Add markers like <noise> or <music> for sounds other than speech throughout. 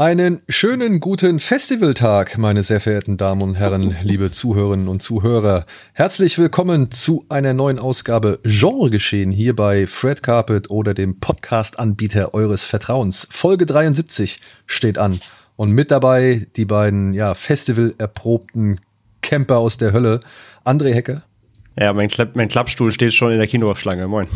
Einen schönen guten Festivaltag, meine sehr verehrten Damen und Herren, liebe Zuhörerinnen und Zuhörer. Herzlich willkommen zu einer neuen Ausgabe Genre geschehen hier bei Fred Carpet oder dem Podcast-Anbieter eures Vertrauens. Folge 73 steht an und mit dabei die beiden ja Festival erprobten Camper aus der Hölle, André Hecker. Ja, mein, Klapp, mein Klappstuhl steht schon in der Kinoschlange. Moin.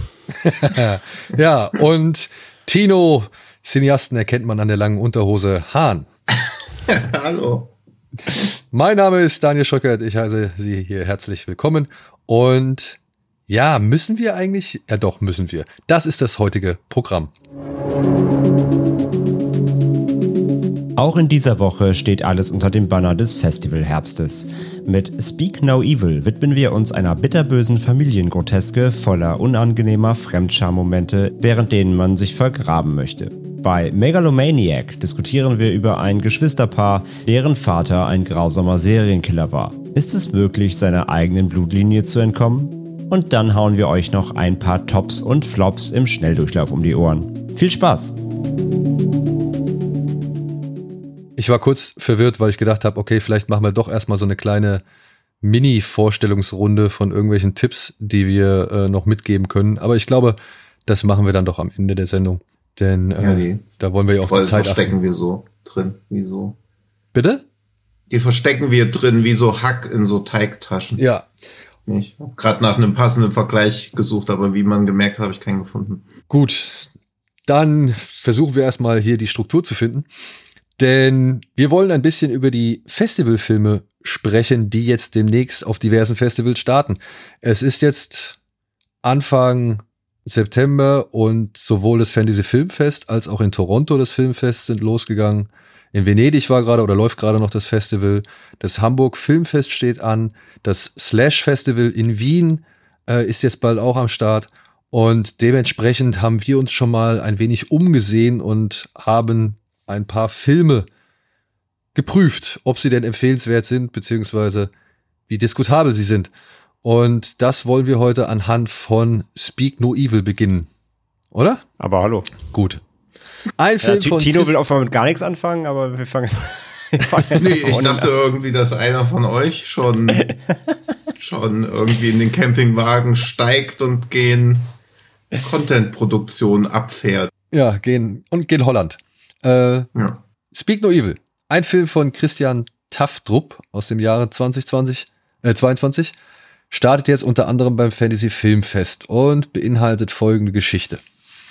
<laughs> ja, und Tino Cineasten erkennt man an der langen Unterhose Hahn. <laughs> Hallo. Mein Name ist Daniel Schöckert. Ich heiße Sie hier herzlich willkommen. Und ja, müssen wir eigentlich? Ja, doch, müssen wir. Das ist das heutige Programm. Auch in dieser Woche steht alles unter dem Banner des Festivalherbstes. Mit Speak No Evil widmen wir uns einer bitterbösen Familiengroteske voller unangenehmer Fremdscham-Momente, während denen man sich vergraben möchte. Bei Megalomaniac diskutieren wir über ein Geschwisterpaar, deren Vater ein grausamer Serienkiller war. Ist es möglich, seiner eigenen Blutlinie zu entkommen? Und dann hauen wir euch noch ein paar Tops und Flops im Schnelldurchlauf um die Ohren. Viel Spaß! Ich war kurz verwirrt, weil ich gedacht habe, okay, vielleicht machen wir doch erstmal so eine kleine Mini-Vorstellungsrunde von irgendwelchen Tipps, die wir äh, noch mitgeben können. Aber ich glaube, das machen wir dann doch am Ende der Sendung. Denn äh, ja, da wollen wir ja auch die Zeit verstecken achten. wir so drin, wie so. Bitte? Die verstecken wir drin wie so Hack in so Teigtaschen. Ja. Ich habe gerade nach einem passenden Vergleich gesucht, aber wie man gemerkt hat, habe ich keinen gefunden. Gut, dann versuchen wir erstmal hier die Struktur zu finden. Denn wir wollen ein bisschen über die Festivalfilme sprechen, die jetzt demnächst auf diversen Festivals starten. Es ist jetzt Anfang September und sowohl das Fantasy Filmfest als auch in Toronto das Filmfest sind losgegangen. In Venedig war gerade oder läuft gerade noch das Festival. Das Hamburg Filmfest steht an. Das Slash Festival in Wien äh, ist jetzt bald auch am Start. Und dementsprechend haben wir uns schon mal ein wenig umgesehen und haben ein paar Filme geprüft, ob sie denn empfehlenswert sind, beziehungsweise wie diskutabel sie sind. Und das wollen wir heute anhand von Speak No Evil beginnen. Oder? Aber hallo. Gut. Ein Film ja, von Tino Chris will offenbar mit gar nichts anfangen, aber wir fangen, <laughs> wir fangen jetzt Nee, ich dachte irgendwie, dass einer von euch schon, <laughs> schon irgendwie in den Campingwagen steigt und gehen Content-Produktion abfährt. Ja, gehen und gehen Holland. Äh, ja. Speak No Evil. Ein Film von Christian Taftrup aus dem Jahre 2020, äh, 22 startet jetzt unter anderem beim Fantasy Filmfest und beinhaltet folgende Geschichte.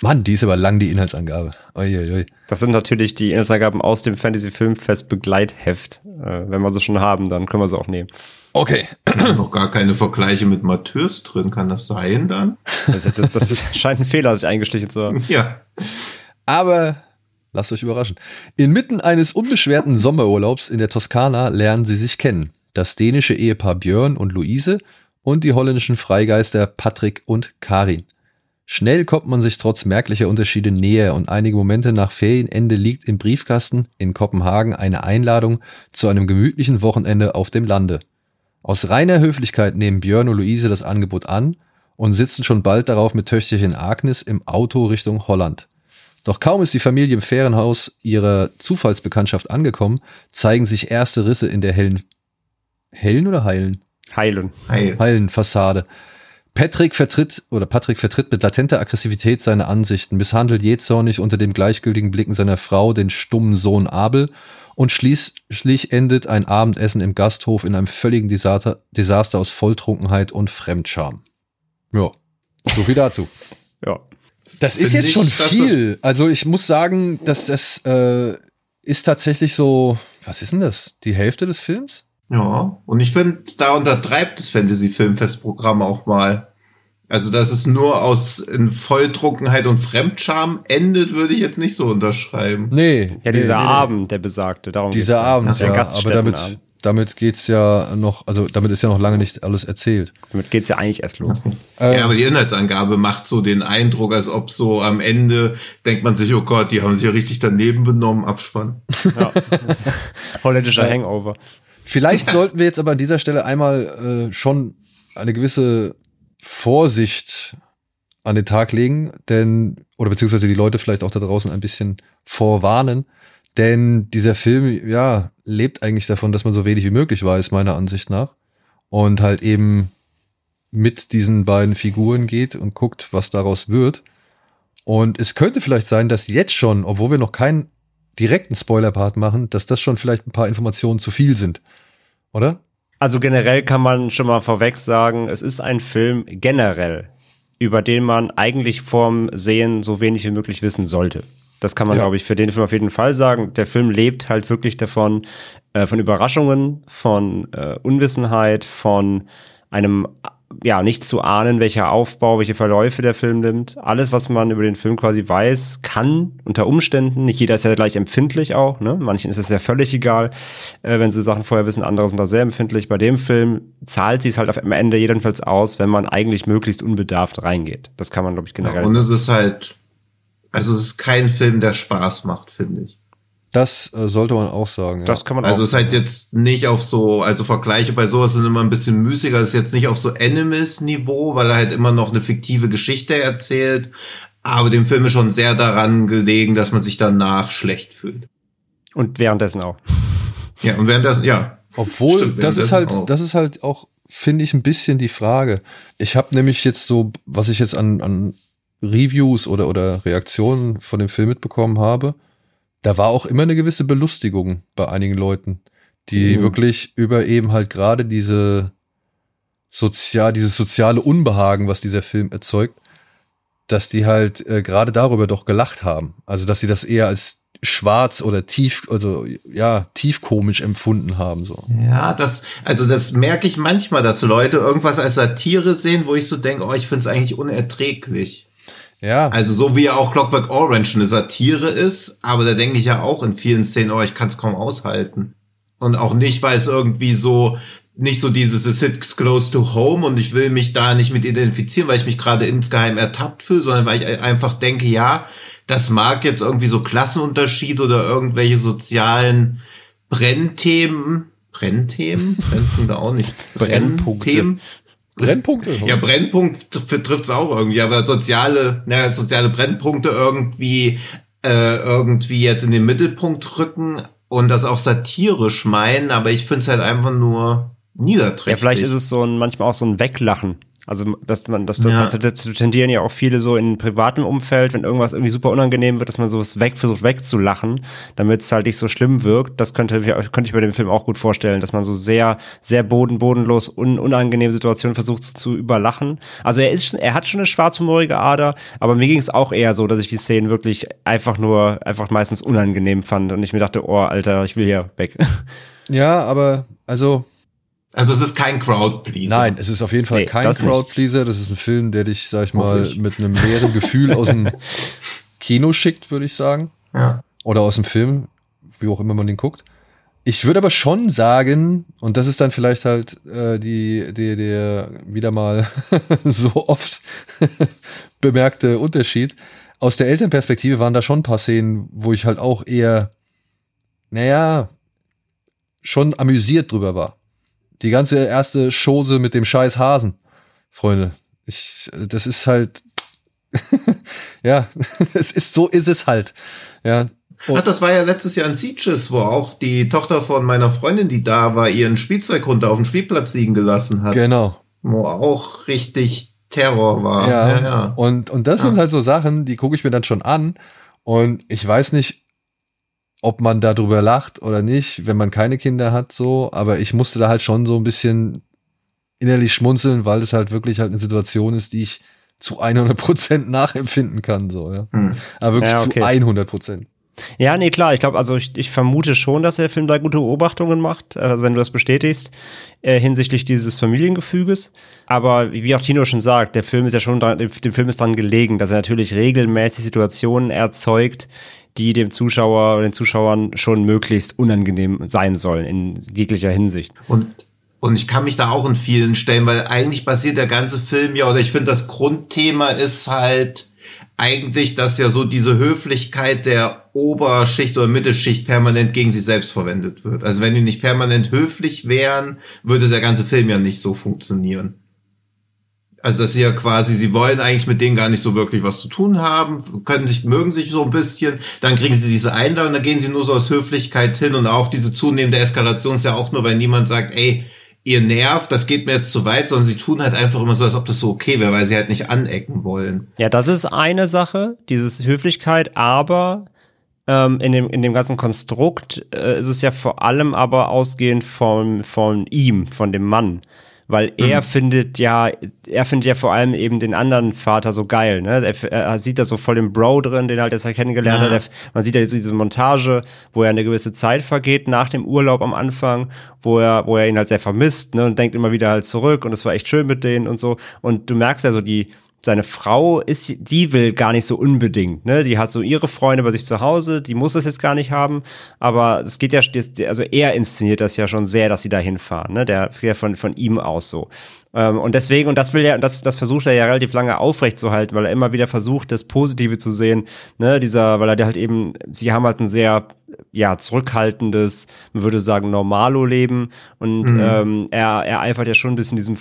Mann, die ist aber lang, die Inhaltsangabe. Uiuiui. Das sind natürlich die Inhaltsangaben aus dem Fantasy Filmfest Begleitheft. Äh, wenn wir sie schon haben, dann können wir sie auch nehmen. Okay. Noch gar keine Vergleiche mit Matthäus drin, kann das sein dann? Das, das, das scheint ein Fehler, sich eingeschlichen zu haben. Ja. Aber lasst euch überraschen. Inmitten eines unbeschwerten Sommerurlaubs in der Toskana lernen sie sich kennen. Das dänische Ehepaar Björn und Luise und die holländischen Freigeister Patrick und Karin. Schnell kommt man sich trotz merklicher Unterschiede näher und einige Momente nach Ferienende liegt im Briefkasten in Kopenhagen eine Einladung zu einem gemütlichen Wochenende auf dem Lande. Aus reiner Höflichkeit nehmen Björn und Luise das Angebot an und sitzen schon bald darauf mit Töchterchen Agnes im Auto Richtung Holland. Doch kaum ist die Familie im Ferienhaus ihrer Zufallsbekanntschaft angekommen, zeigen sich erste Risse in der hellen, hellen oder heilen? Heilen. Heil. Heilen Fassade. Patrick vertritt oder Patrick vertritt mit latenter Aggressivität seine Ansichten, misshandelt jähzornig unter dem gleichgültigen Blicken seiner Frau den stummen Sohn Abel und schließlich endet ein Abendessen im Gasthof in einem völligen Desaster, Desaster aus Volltrunkenheit und Fremdscham. Ja, so viel dazu. <laughs> ja. Das ist jetzt schon viel. Also ich muss sagen, dass das äh, ist tatsächlich so, was ist denn das? Die Hälfte des Films? Ja, und ich finde, da untertreibt das Fantasy-Filmfestprogramm auch mal. Also, dass es nur aus in Volltrunkenheit und Fremdscham endet, würde ich jetzt nicht so unterschreiben. Nee. Ja, dieser nee, nee, Abend, der besagte, darum Dieser Abend, ja, aber damit, damit geht's ja noch, also damit ist ja noch lange nicht alles erzählt. Damit geht's ja eigentlich erst los. Ähm, Ja, aber die Inhaltsangabe macht so den Eindruck, als ob so am Ende denkt man sich, oh Gott, die haben sich ja richtig daneben benommen, Abspann. Ja. <laughs> Holländischer Hangover. Vielleicht sollten wir jetzt aber an dieser Stelle einmal äh, schon eine gewisse Vorsicht an den Tag legen, denn, oder beziehungsweise die Leute vielleicht auch da draußen ein bisschen vorwarnen, denn dieser Film, ja, lebt eigentlich davon, dass man so wenig wie möglich weiß, meiner Ansicht nach. Und halt eben mit diesen beiden Figuren geht und guckt, was daraus wird. Und es könnte vielleicht sein, dass jetzt schon, obwohl wir noch keinen direkten Spoiler-Part machen, dass das schon vielleicht ein paar Informationen zu viel sind. Oder? Also generell kann man schon mal vorweg sagen, es ist ein Film generell, über den man eigentlich vorm Sehen so wenig wie möglich wissen sollte. Das kann man, Ja. glaube ich, für den Film auf jeden Fall sagen. Der Film lebt halt wirklich davon, äh, von Überraschungen, von äh, Unwissenheit, von einem, ja, nicht zu ahnen, welcher Aufbau, welche Verläufe der Film nimmt. Alles, was man über den Film quasi weiß, kann unter Umständen, nicht jeder ist ja gleich empfindlich auch, ne? Manchen ist es ja völlig egal, äh, wenn sie Sachen vorher wissen, andere sind da sehr empfindlich. Bei dem Film zahlt sie es halt am Ende jedenfalls aus, wenn man eigentlich möglichst unbedarft reingeht. Das kann man, glaube ich, generell Und sagen. es ist halt, also es ist kein Film, der Spaß macht, finde ich. Das äh, sollte man auch sagen. Ja. Das kann man Also auch. es ist halt jetzt nicht auf so, also Vergleiche bei sowas sind immer ein bisschen müßiger. Es ist jetzt nicht auf so Animus-Niveau, weil er halt immer noch eine fiktive Geschichte erzählt. Aber dem Film ist schon sehr daran gelegen, dass man sich danach schlecht fühlt. Und währenddessen auch. Ja, und während das, ja. Obwohl, Stimmt, das ist währenddessen halt, auch. das ist halt auch, finde ich, ein bisschen die Frage. Ich habe nämlich jetzt so, was ich jetzt an, an Reviews oder, oder Reaktionen von dem Film mitbekommen habe, da war auch immer eine gewisse Belustigung bei einigen Leuten, die Mhm. wirklich über eben halt gerade diese sozial, dieses soziale Unbehagen, was dieser Film erzeugt, dass die halt äh, gerade darüber doch gelacht haben. Also, dass sie das eher als schwarz oder tief, also ja, tiefkomisch empfunden haben. So. Ja, das, also das merke ich manchmal, dass Leute irgendwas als Satire sehen, wo ich so denke, oh, ich finde es eigentlich unerträglich. Ja, Also so wie ja auch Clockwork Orange eine Satire ist, aber da denke ich ja auch in vielen Szenen, oh, ich kann es kaum aushalten. Und auch nicht, weil es irgendwie so, nicht so dieses, es hits close to home und ich will mich da nicht mit identifizieren, weil ich mich gerade insgeheim ertappt fühle, sondern weil ich einfach denke, ja, das mag jetzt irgendwie so Klassenunterschied oder irgendwelche sozialen Brennthemen, Brennthemen? Brennpunkte auch nicht. Brennpunkte. Brennthemen? Brennpunkte. Ja, Brennpunkt trifft es auch irgendwie, aber soziale, naja, soziale Brennpunkte irgendwie, äh, irgendwie jetzt in den Mittelpunkt rücken und das auch satirisch meinen, aber ich finde es halt einfach nur niederträchtig. Ja, vielleicht ist es so ein, manchmal auch so ein Weglachen. Also, dass man, das, das, Ja. das, das tendieren ja auch viele so in privatem Umfeld, wenn irgendwas irgendwie super unangenehm wird, dass man so es weg, versucht wegzulachen, damit es halt nicht so schlimm wirkt. Das könnte, ich- könnte ich bei dem Film auch gut vorstellen, dass man so sehr, sehr boden, bodenlos, un, unangenehme Situationen versucht zu, zu überlachen. Also er ist schon, er hat schon eine schwarzhumorige Ader, aber mir ging es auch eher so, dass ich die Szenen wirklich einfach nur, einfach meistens unangenehm fand und ich mir dachte, oh, Alter, ich will hier weg. <laughs> Ja, aber also Also es ist kein Crowdpleaser. nein, es ist auf jeden Fall Nee, kein das nicht. Crowdpleaser. Das ist ein Film, der dich, sag ich mal, ich. mit einem leeren Gefühl aus dem <laughs> Kino schickt, würde ich sagen. Ja. Oder aus dem Film, wie auch immer man den guckt. Ich würde aber schon sagen, und das ist dann vielleicht halt äh, die, die, der wieder mal <laughs> so oft <laughs> bemerkte Unterschied. Aus der Elternperspektive waren da schon ein paar Szenen, wo ich halt auch eher, naja, schon amüsiert drüber war. Die ganze erste Chose mit dem scheiß Hasen, Freunde. Ich, das ist halt, <laughs> ja, <laughs> es ist so ist es halt. Ja, Ach, das war ja letztes Jahr in Sieges, wo auch die Tochter von meiner Freundin, die da war, ihren Spielzeughund auf dem Spielplatz liegen gelassen hat. genau. Wo auch richtig Terror war. Ja, ja. ja. Und, und das Ja. sind halt so Sachen, die gucke ich mir dann schon an. Und ich weiß nicht, ob man darüber lacht oder nicht, wenn man keine Kinder hat, so. Aber ich musste da halt schon so ein bisschen innerlich schmunzeln, weil es halt wirklich halt eine Situation ist, die ich zu 100 Prozent nachempfinden kann, so, ja. Hm. Aber wirklich Ja, okay. zu 100 Prozent. Ja, nee, klar. Ich glaube, also ich, ich vermute schon, dass der Film da gute Beobachtungen macht, also wenn du das bestätigst, äh, hinsichtlich dieses Familiengefüges. Aber wie auch Tino schon sagt, der Film ist ja schon dran, dem, dem Film ist dran gelegen, dass er natürlich regelmäßig Situationen erzeugt, die dem Zuschauer oder den Zuschauern schon möglichst unangenehm sein sollen in jeglicher Hinsicht. Und und ich kann mich da auch in vielen stellen, weil eigentlich basiert der ganze Film ja, oder ich finde, das Grundthema ist halt eigentlich, dass ja so diese Höflichkeit der Oberschicht oder Mittelschicht permanent gegen sich selbst verwendet wird. Also wenn die nicht permanent höflich wären, würde der ganze Film ja nicht so funktionieren. Also dass sie ja quasi, sie wollen eigentlich mit denen gar nicht so wirklich was zu tun haben, können sich, mögen sich so ein bisschen, dann kriegen sie diese Einladung, dann gehen sie nur so aus Höflichkeit hin und auch diese zunehmende Eskalation ist ja auch nur, wenn niemand sagt, ey, ihr nervt, das geht mir jetzt zu weit, sondern sie tun halt einfach immer so, als ob das so okay wäre, weil sie halt nicht anecken wollen. Ja, das ist eine Sache, dieses Höflichkeit, aber ähm, in, dem, in dem ganzen Konstrukt äh, ist es ja vor allem aber ausgehend von, von ihm, von dem Mann weil er mhm. findet ja, er findet ja vor allem eben den anderen Vater so geil, ne? Er, er sieht da so voll den Bro drin, den er halt jetzt kennengelernt ja. hat. Er, man sieht ja diese Montage, wo er eine gewisse Zeit vergeht nach dem Urlaub am Anfang, wo er, wo er ihn halt sehr vermisst, ne? Und denkt immer wieder halt zurück und es war echt schön mit denen und so. Und du merkst ja so die, seine Frau ist, die will gar nicht so unbedingt, ne? Die hat so ihre Freunde bei sich zu Hause, die muss das jetzt gar nicht haben, aber es geht ja, also er inszeniert das ja schon sehr, dass sie da hinfahren, ne? Der, der von, von ihm aus so. Ähm, und deswegen, und das will er, das, das versucht er ja relativ lange aufrechtzuerhalten, weil er immer wieder versucht, das Positive zu sehen, ne? Dieser, weil er halt eben, sie haben halt ein sehr ja, zurückhaltendes, man würde sagen, Normalo-Leben. Und mhm. ähm, er, er eifert ja schon ein bisschen diesem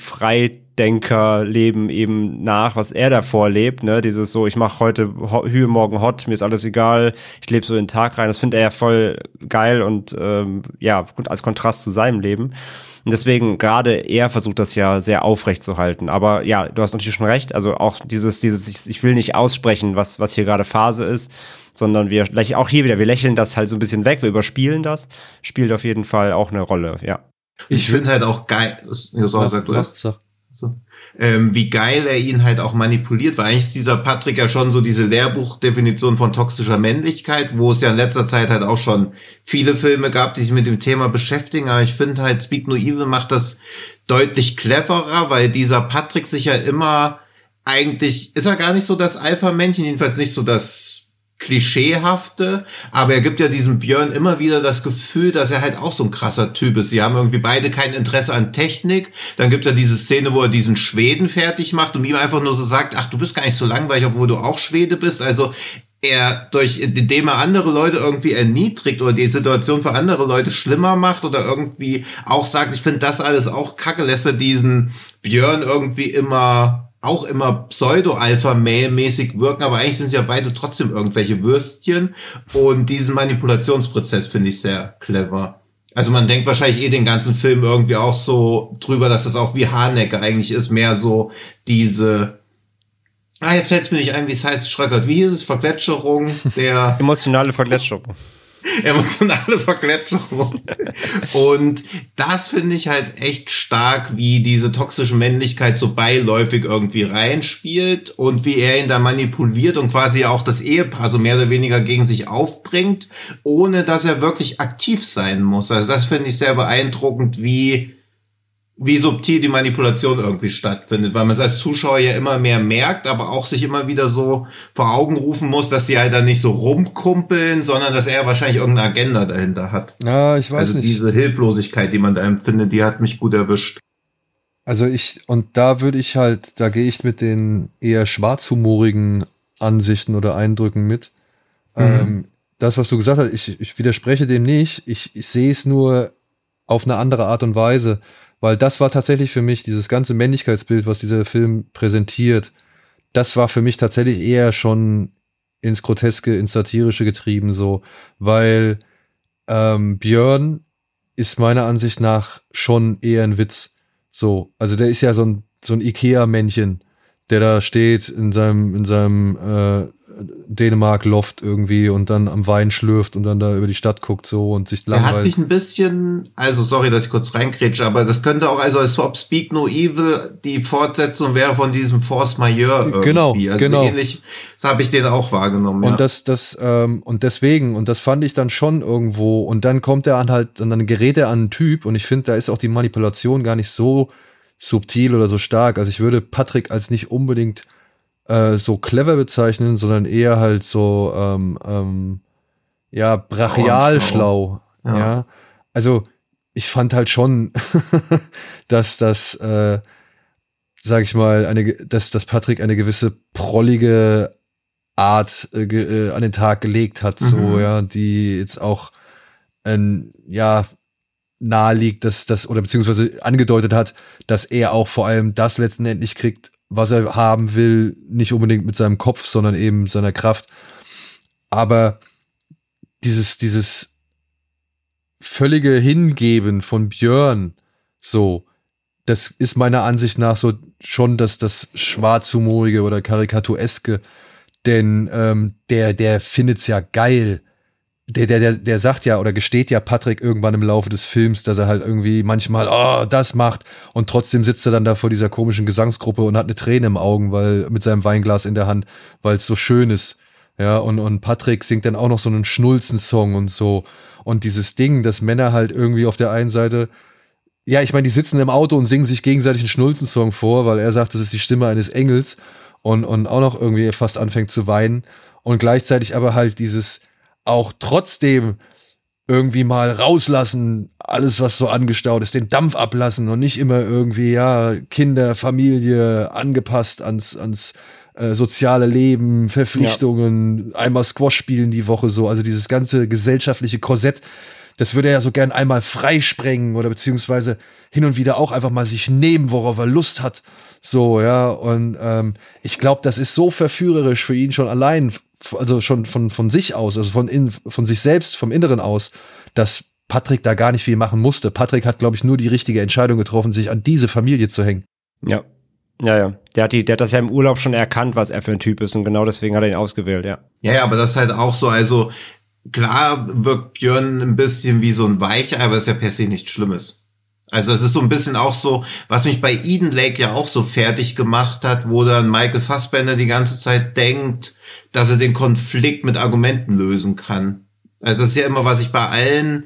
Freidenker-Leben eben nach, was er da vorlebt. Ne? Dieses so, ich mache heute Hühe, morgen hot, mir ist alles egal, ich lebe so den Tag rein. Das findet er ja voll geil und ähm, ja, gut, als Kontrast zu seinem Leben. Und deswegen gerade er versucht das ja sehr aufrecht zu halten. Aber ja, du hast natürlich schon recht. Also auch dieses, dieses, ich, ich will nicht aussprechen, was, was hier gerade Phase ist sondern wir, auch hier wieder, wir lächeln das halt so ein bisschen weg, wir überspielen das, spielt auf jeden Fall auch eine Rolle, ja. Ich finde halt auch geil, ja, so, sag du das. So. Ähm, wie geil er ihn halt auch manipuliert, weil eigentlich ist dieser Patrick ja schon so diese Lehrbuchdefinition von toxischer Männlichkeit, wo es ja in letzter Zeit halt auch schon viele Filme gab, die sich mit dem Thema beschäftigen, aber ich finde halt Speak No Evil macht das deutlich cleverer, weil dieser Patrick sich ja immer eigentlich, ist er gar nicht so das Alpha-Männchen, jedenfalls nicht so das Klischeehafte, aber er gibt ja diesem Björn immer wieder das Gefühl, dass er halt auch so ein krasser Typ ist. Sie haben irgendwie beide kein Interesse an Technik. Dann gibt er diese Szene, wo er diesen Schweden fertig macht und ihm einfach nur so sagt, ach, du bist gar nicht so langweilig, obwohl du auch Schwede bist. Also er durch, indem er andere Leute irgendwie erniedrigt oder die Situation für andere Leute schlimmer macht oder irgendwie auch sagt, ich finde das alles auch kacke, lässt er diesen Björn irgendwie immer auch immer pseudo-alpha-mäßig wirken, aber eigentlich sind sie ja beide trotzdem irgendwelche Würstchen. Und diesen Manipulationsprozess finde ich sehr clever. Also man denkt wahrscheinlich eh den ganzen Film irgendwie auch so drüber, dass das auch wie Hanecke eigentlich ist, mehr so diese Ah, jetzt fällt es mir nicht ein, wie es heißt, Schröckert. Wie hieß es? Vergletscherung der... Emotionale Vergletscherung. <laughs> emotionale Verkletterung. Und das finde ich halt echt stark, wie diese toxische Männlichkeit so beiläufig irgendwie reinspielt und wie er ihn da manipuliert und quasi auch das Ehepaar so mehr oder weniger gegen sich aufbringt, ohne dass er wirklich aktiv sein muss. Also das finde ich sehr beeindruckend, wie wie subtil die Manipulation irgendwie stattfindet, weil man es als Zuschauer ja immer mehr merkt, aber auch sich immer wieder so vor Augen rufen muss, dass die halt dann nicht so rumkumpeln, sondern dass er wahrscheinlich irgendeine Agenda dahinter hat. Ja, ich weiß also nicht. diese Hilflosigkeit, die man da empfindet, die hat mich gut erwischt. Also ich, und da würde ich halt, da gehe ich mit den eher schwarzhumorigen Ansichten oder Eindrücken mit. Mhm. Ähm, das, was du gesagt hast, ich, ich widerspreche dem nicht. Ich, ich sehe es nur auf eine andere Art und Weise. Weil das war tatsächlich für mich, dieses ganze Männlichkeitsbild, was dieser Film präsentiert, das war für mich tatsächlich eher schon ins Groteske, ins Satirische getrieben, so, weil ähm, Björn ist meiner Ansicht nach schon eher ein Witz. So, also der ist ja so ein, so ein Ikea-Männchen, der da steht in seinem, in seinem äh, Dänemark-Loft irgendwie und dann am Wein schlürft und dann da über die Stadt guckt so und sich langweilt. Er hat mich ein bisschen, also sorry, dass ich kurz reinkrätsche, aber das könnte auch, also als ob Speak No Evil die Fortsetzung wäre von diesem Force Majeure irgendwie. Genau, also genau. ähnlich, das habe ich den auch wahrgenommen. Und ja. das, das, ähm, und deswegen, und das fand ich dann schon irgendwo, und dann kommt er an halt, und dann gerät er an einen Typ und ich finde, da ist auch die Manipulation gar nicht so subtil oder so stark. Also ich würde Patrick als nicht unbedingt äh, so clever bezeichnen, sondern eher halt so, ähm, ähm, ja, brachial schlau. Ja. ja. Also, ich fand halt schon, <laughs> dass das, äh, sag ich mal, eine, dass, dass Patrick eine gewisse prollige Art äh, äh, an den Tag gelegt hat, mhm. so, ja, die jetzt auch, ähm, ja, nahe liegt, dass das, oder beziehungsweise angedeutet hat, dass er auch vor allem das letztendlich kriegt, was er haben will, nicht unbedingt mit seinem Kopf, sondern eben seiner Kraft. Aber dieses, dieses völlige Hingeben von Björn, so, das ist meiner Ansicht nach so schon das, das Schwarzhumorige oder Karikatureske, denn ähm, der, der findet's ja geil. Der, der, der, der sagt ja oder gesteht ja Patrick irgendwann im Laufe des Films, dass er halt irgendwie manchmal, oh, das macht und trotzdem sitzt er dann da vor dieser komischen Gesangsgruppe und hat eine Träne im Augen, weil mit seinem Weinglas in der Hand, weil es so schön ist. Ja, und, und Patrick singt dann auch noch so einen Schnulzensong und so. Und dieses Ding, dass Männer halt irgendwie auf der einen Seite, ja, ich meine, die sitzen im Auto und singen sich gegenseitig einen Schnulzensong vor, weil er sagt, das ist die Stimme eines Engels und, und auch noch irgendwie fast anfängt zu weinen. Und gleichzeitig aber halt dieses auch trotzdem irgendwie mal rauslassen, alles, was so angestaut ist, den Dampf ablassen und nicht immer irgendwie, ja, Kinder, Familie, angepasst ans, ans äh, soziale Leben, Verpflichtungen, ja. einmal Squash spielen die Woche so, also dieses ganze gesellschaftliche Korsett, das würde er ja so gern einmal freisprengen oder beziehungsweise hin und wieder auch einfach mal sich nehmen, worauf er Lust hat. So, ja, und ähm, ich glaube, das ist so verführerisch für ihn schon allein, also schon von, von sich aus, also von, in, von sich selbst, vom Inneren aus, dass Patrick da gar nicht viel machen musste. Patrick hat, glaube ich, nur die richtige Entscheidung getroffen, sich an diese Familie zu hängen. Ja, ja, ja. Der hat, die, der hat das ja im Urlaub schon erkannt, was er für ein Typ ist und genau deswegen hat er ihn ausgewählt, ja. Ja, ja, aber das ist halt auch so, also klar wirkt Björn ein bisschen wie so ein Weichei, aber ist ja per se nichts Schlimmes. Also es ist so ein bisschen auch so, was mich bei Eden Lake ja auch so fertig gemacht hat, wo dann Michael Fassbender die ganze Zeit denkt, dass er den Konflikt mit Argumenten lösen kann. Also das ist ja immer, was ich bei allen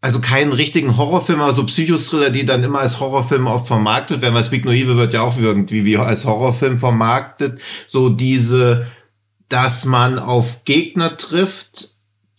also keinen richtigen Horrorfilm, aber so Psychothriller, die dann immer als Horrorfilm oft vermarktet werden, weil Speak No Evil wird ja auch irgendwie wie als Horrorfilm vermarktet. So diese, dass man auf Gegner trifft,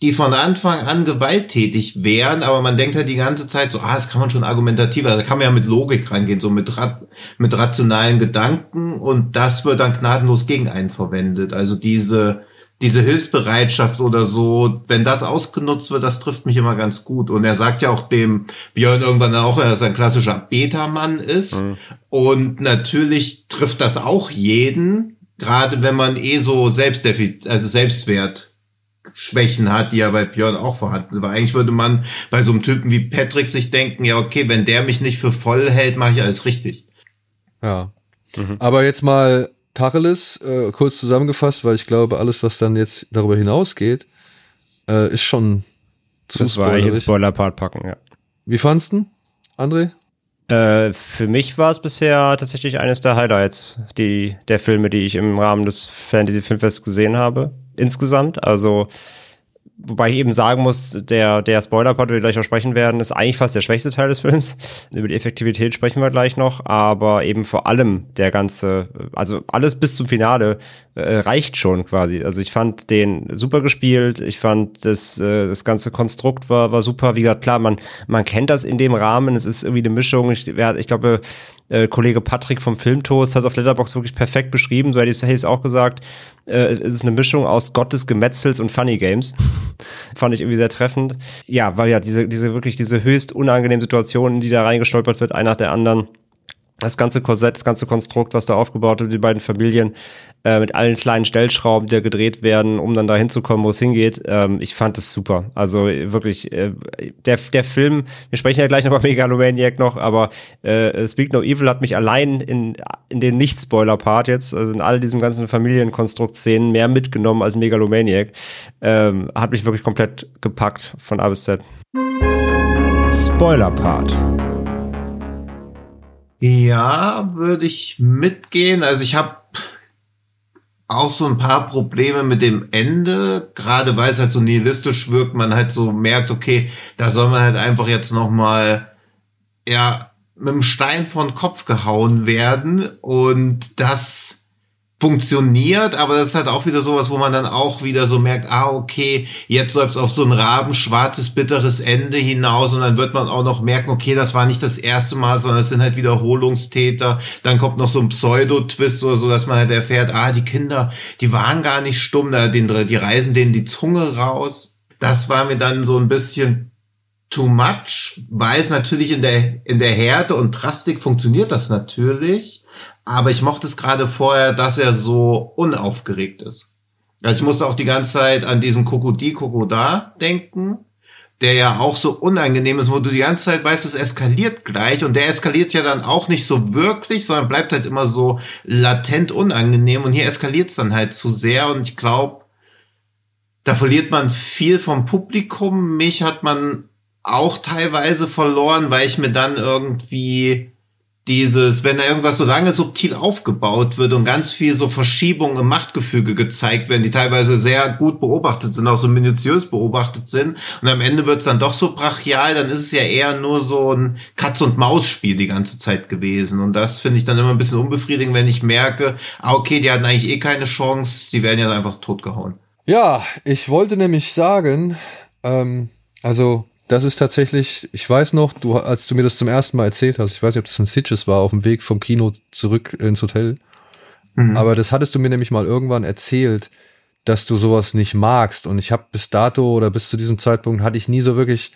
die von Anfang an gewalttätig wären, aber man denkt halt die ganze Zeit so, ah, das kann man schon argumentativ, also da kann man ja mit Logik rangehen, so mit, rat, mit rationalen Gedanken und das wird dann gnadenlos gegen einen verwendet. Also diese, diese Hilfsbereitschaft oder so, wenn das ausgenutzt wird, das trifft mich immer ganz gut. Und er sagt ja auch dem Björn irgendwann auch, dass er ein klassischer Beta-Mann ist. Mhm. Und natürlich trifft das auch jeden, gerade wenn man eh so Selbstdefizit, also Selbstwert Schwächen hat, die ja bei Björn auch vorhanden sind. Weil eigentlich würde man bei so einem Typen wie Patrick sich denken, ja, okay, wenn der mich nicht für voll hält, mache ich alles richtig. Ja. Mhm. Aber jetzt mal Tacheles, äh, kurz zusammengefasst, weil ich glaube, alles, was dann jetzt darüber hinausgeht, äh, ist schon zu Das war ich Spoiler-Part packen, ja. Wie fandst du, André? Äh, für mich war es bisher tatsächlich eines der Highlights, die, der Filme, die ich im Rahmen des Fantasy Filmfests gesehen habe. Insgesamt. Also Wobei ich eben sagen muss, der, der Spoiler-Part, den wir gleich noch sprechen werden, ist eigentlich fast der schwächste Teil des Films. <laughs> Über die Effektivität sprechen wir gleich noch, aber eben vor allem der ganze, also alles bis zum Finale äh, reicht schon quasi. Also ich fand den super gespielt, ich fand das, äh, das ganze Konstrukt war, war super. Wie gesagt, klar, man, man kennt das in dem Rahmen, es ist irgendwie eine Mischung. Ich, ich glaube, äh, Kollege Patrick vom Filmtoast hat es auf Letterbox wirklich perfekt beschrieben. So hätte ich es auch gesagt. Äh, es ist eine Mischung aus Gottes Gemetzels und Funny Games. <laughs> Fand ich irgendwie sehr treffend. Ja, weil ja diese, diese wirklich diese höchst unangenehmen Situationen, die da reingestolpert wird, einer nach der anderen das ganze Korsett, das ganze Konstrukt, was da aufgebaut wird, die beiden Familien, äh, mit allen kleinen Stellschrauben, die da gedreht werden, um dann da hinzukommen, wo es hingeht. Ähm, ich fand es super. Also wirklich, äh, der, der Film, wir sprechen ja gleich noch über Megalomaniac noch, aber äh, Speak No Evil hat mich allein in, in den Nicht-Spoiler-Part jetzt, also in all diesen ganzen Familienkonstrukt-Szenen mehr mitgenommen als Megalomaniac. Ähm, hat mich wirklich komplett gepackt von A bis Z. Spoiler-Part. Ja, würde ich mitgehen. Also ich habe auch so ein paar Probleme mit dem Ende, gerade weil es halt so nihilistisch wirkt, man halt so merkt, okay, da soll man halt einfach jetzt noch mal ja mit dem Stein vor den Kopf gehauen werden und das funktioniert, aber das ist halt auch wieder sowas, wo man dann auch wieder so merkt, ah, okay, jetzt läuft auf so ein rabenschwarzes, bitteres Ende hinaus und dann wird man auch noch merken, okay, das war nicht das erste Mal, sondern es sind halt Wiederholungstäter. Dann kommt noch so ein Pseudo-Twist oder so, dass man halt erfährt, ah, die Kinder, die waren gar nicht stumm, die reißen denen die Zunge raus. Das war mir dann so ein bisschen too much, weil es natürlich in der, in der Härte und Drastik funktioniert das natürlich. Aber ich mochte es gerade vorher, dass er so unaufgeregt ist. Also ich musste auch die ganze Zeit an diesen Kokodi Kokoda denken, der ja auch so unangenehm ist, wo du die ganze Zeit weißt, es eskaliert gleich und der eskaliert ja dann auch nicht so wirklich, sondern bleibt halt immer so latent unangenehm und hier eskaliert es dann halt zu sehr und ich glaube, da verliert man viel vom Publikum. Mich hat man auch teilweise verloren, weil ich mir dann irgendwie dieses, wenn da irgendwas so lange subtil aufgebaut wird und ganz viel so Verschiebungen im Machtgefüge gezeigt werden, die teilweise sehr gut beobachtet sind, auch so minutiös beobachtet sind und am Ende wird es dann doch so brachial, dann ist es ja eher nur so ein Katz-und-Maus-Spiel die ganze Zeit gewesen und das finde ich dann immer ein bisschen unbefriedigend, wenn ich merke, ah okay, die hatten eigentlich eh keine Chance, die werden ja einfach totgehauen. Ja, ich wollte nämlich sagen, ähm, also das ist tatsächlich, ich weiß noch, du, als du mir das zum ersten Mal erzählt hast, ich weiß nicht, ob das ein Sitches war, auf dem Weg vom Kino zurück ins Hotel. Mhm. Aber das hattest du mir nämlich mal irgendwann erzählt, dass du sowas nicht magst. Und ich habe bis dato oder bis zu diesem Zeitpunkt hatte ich nie so wirklich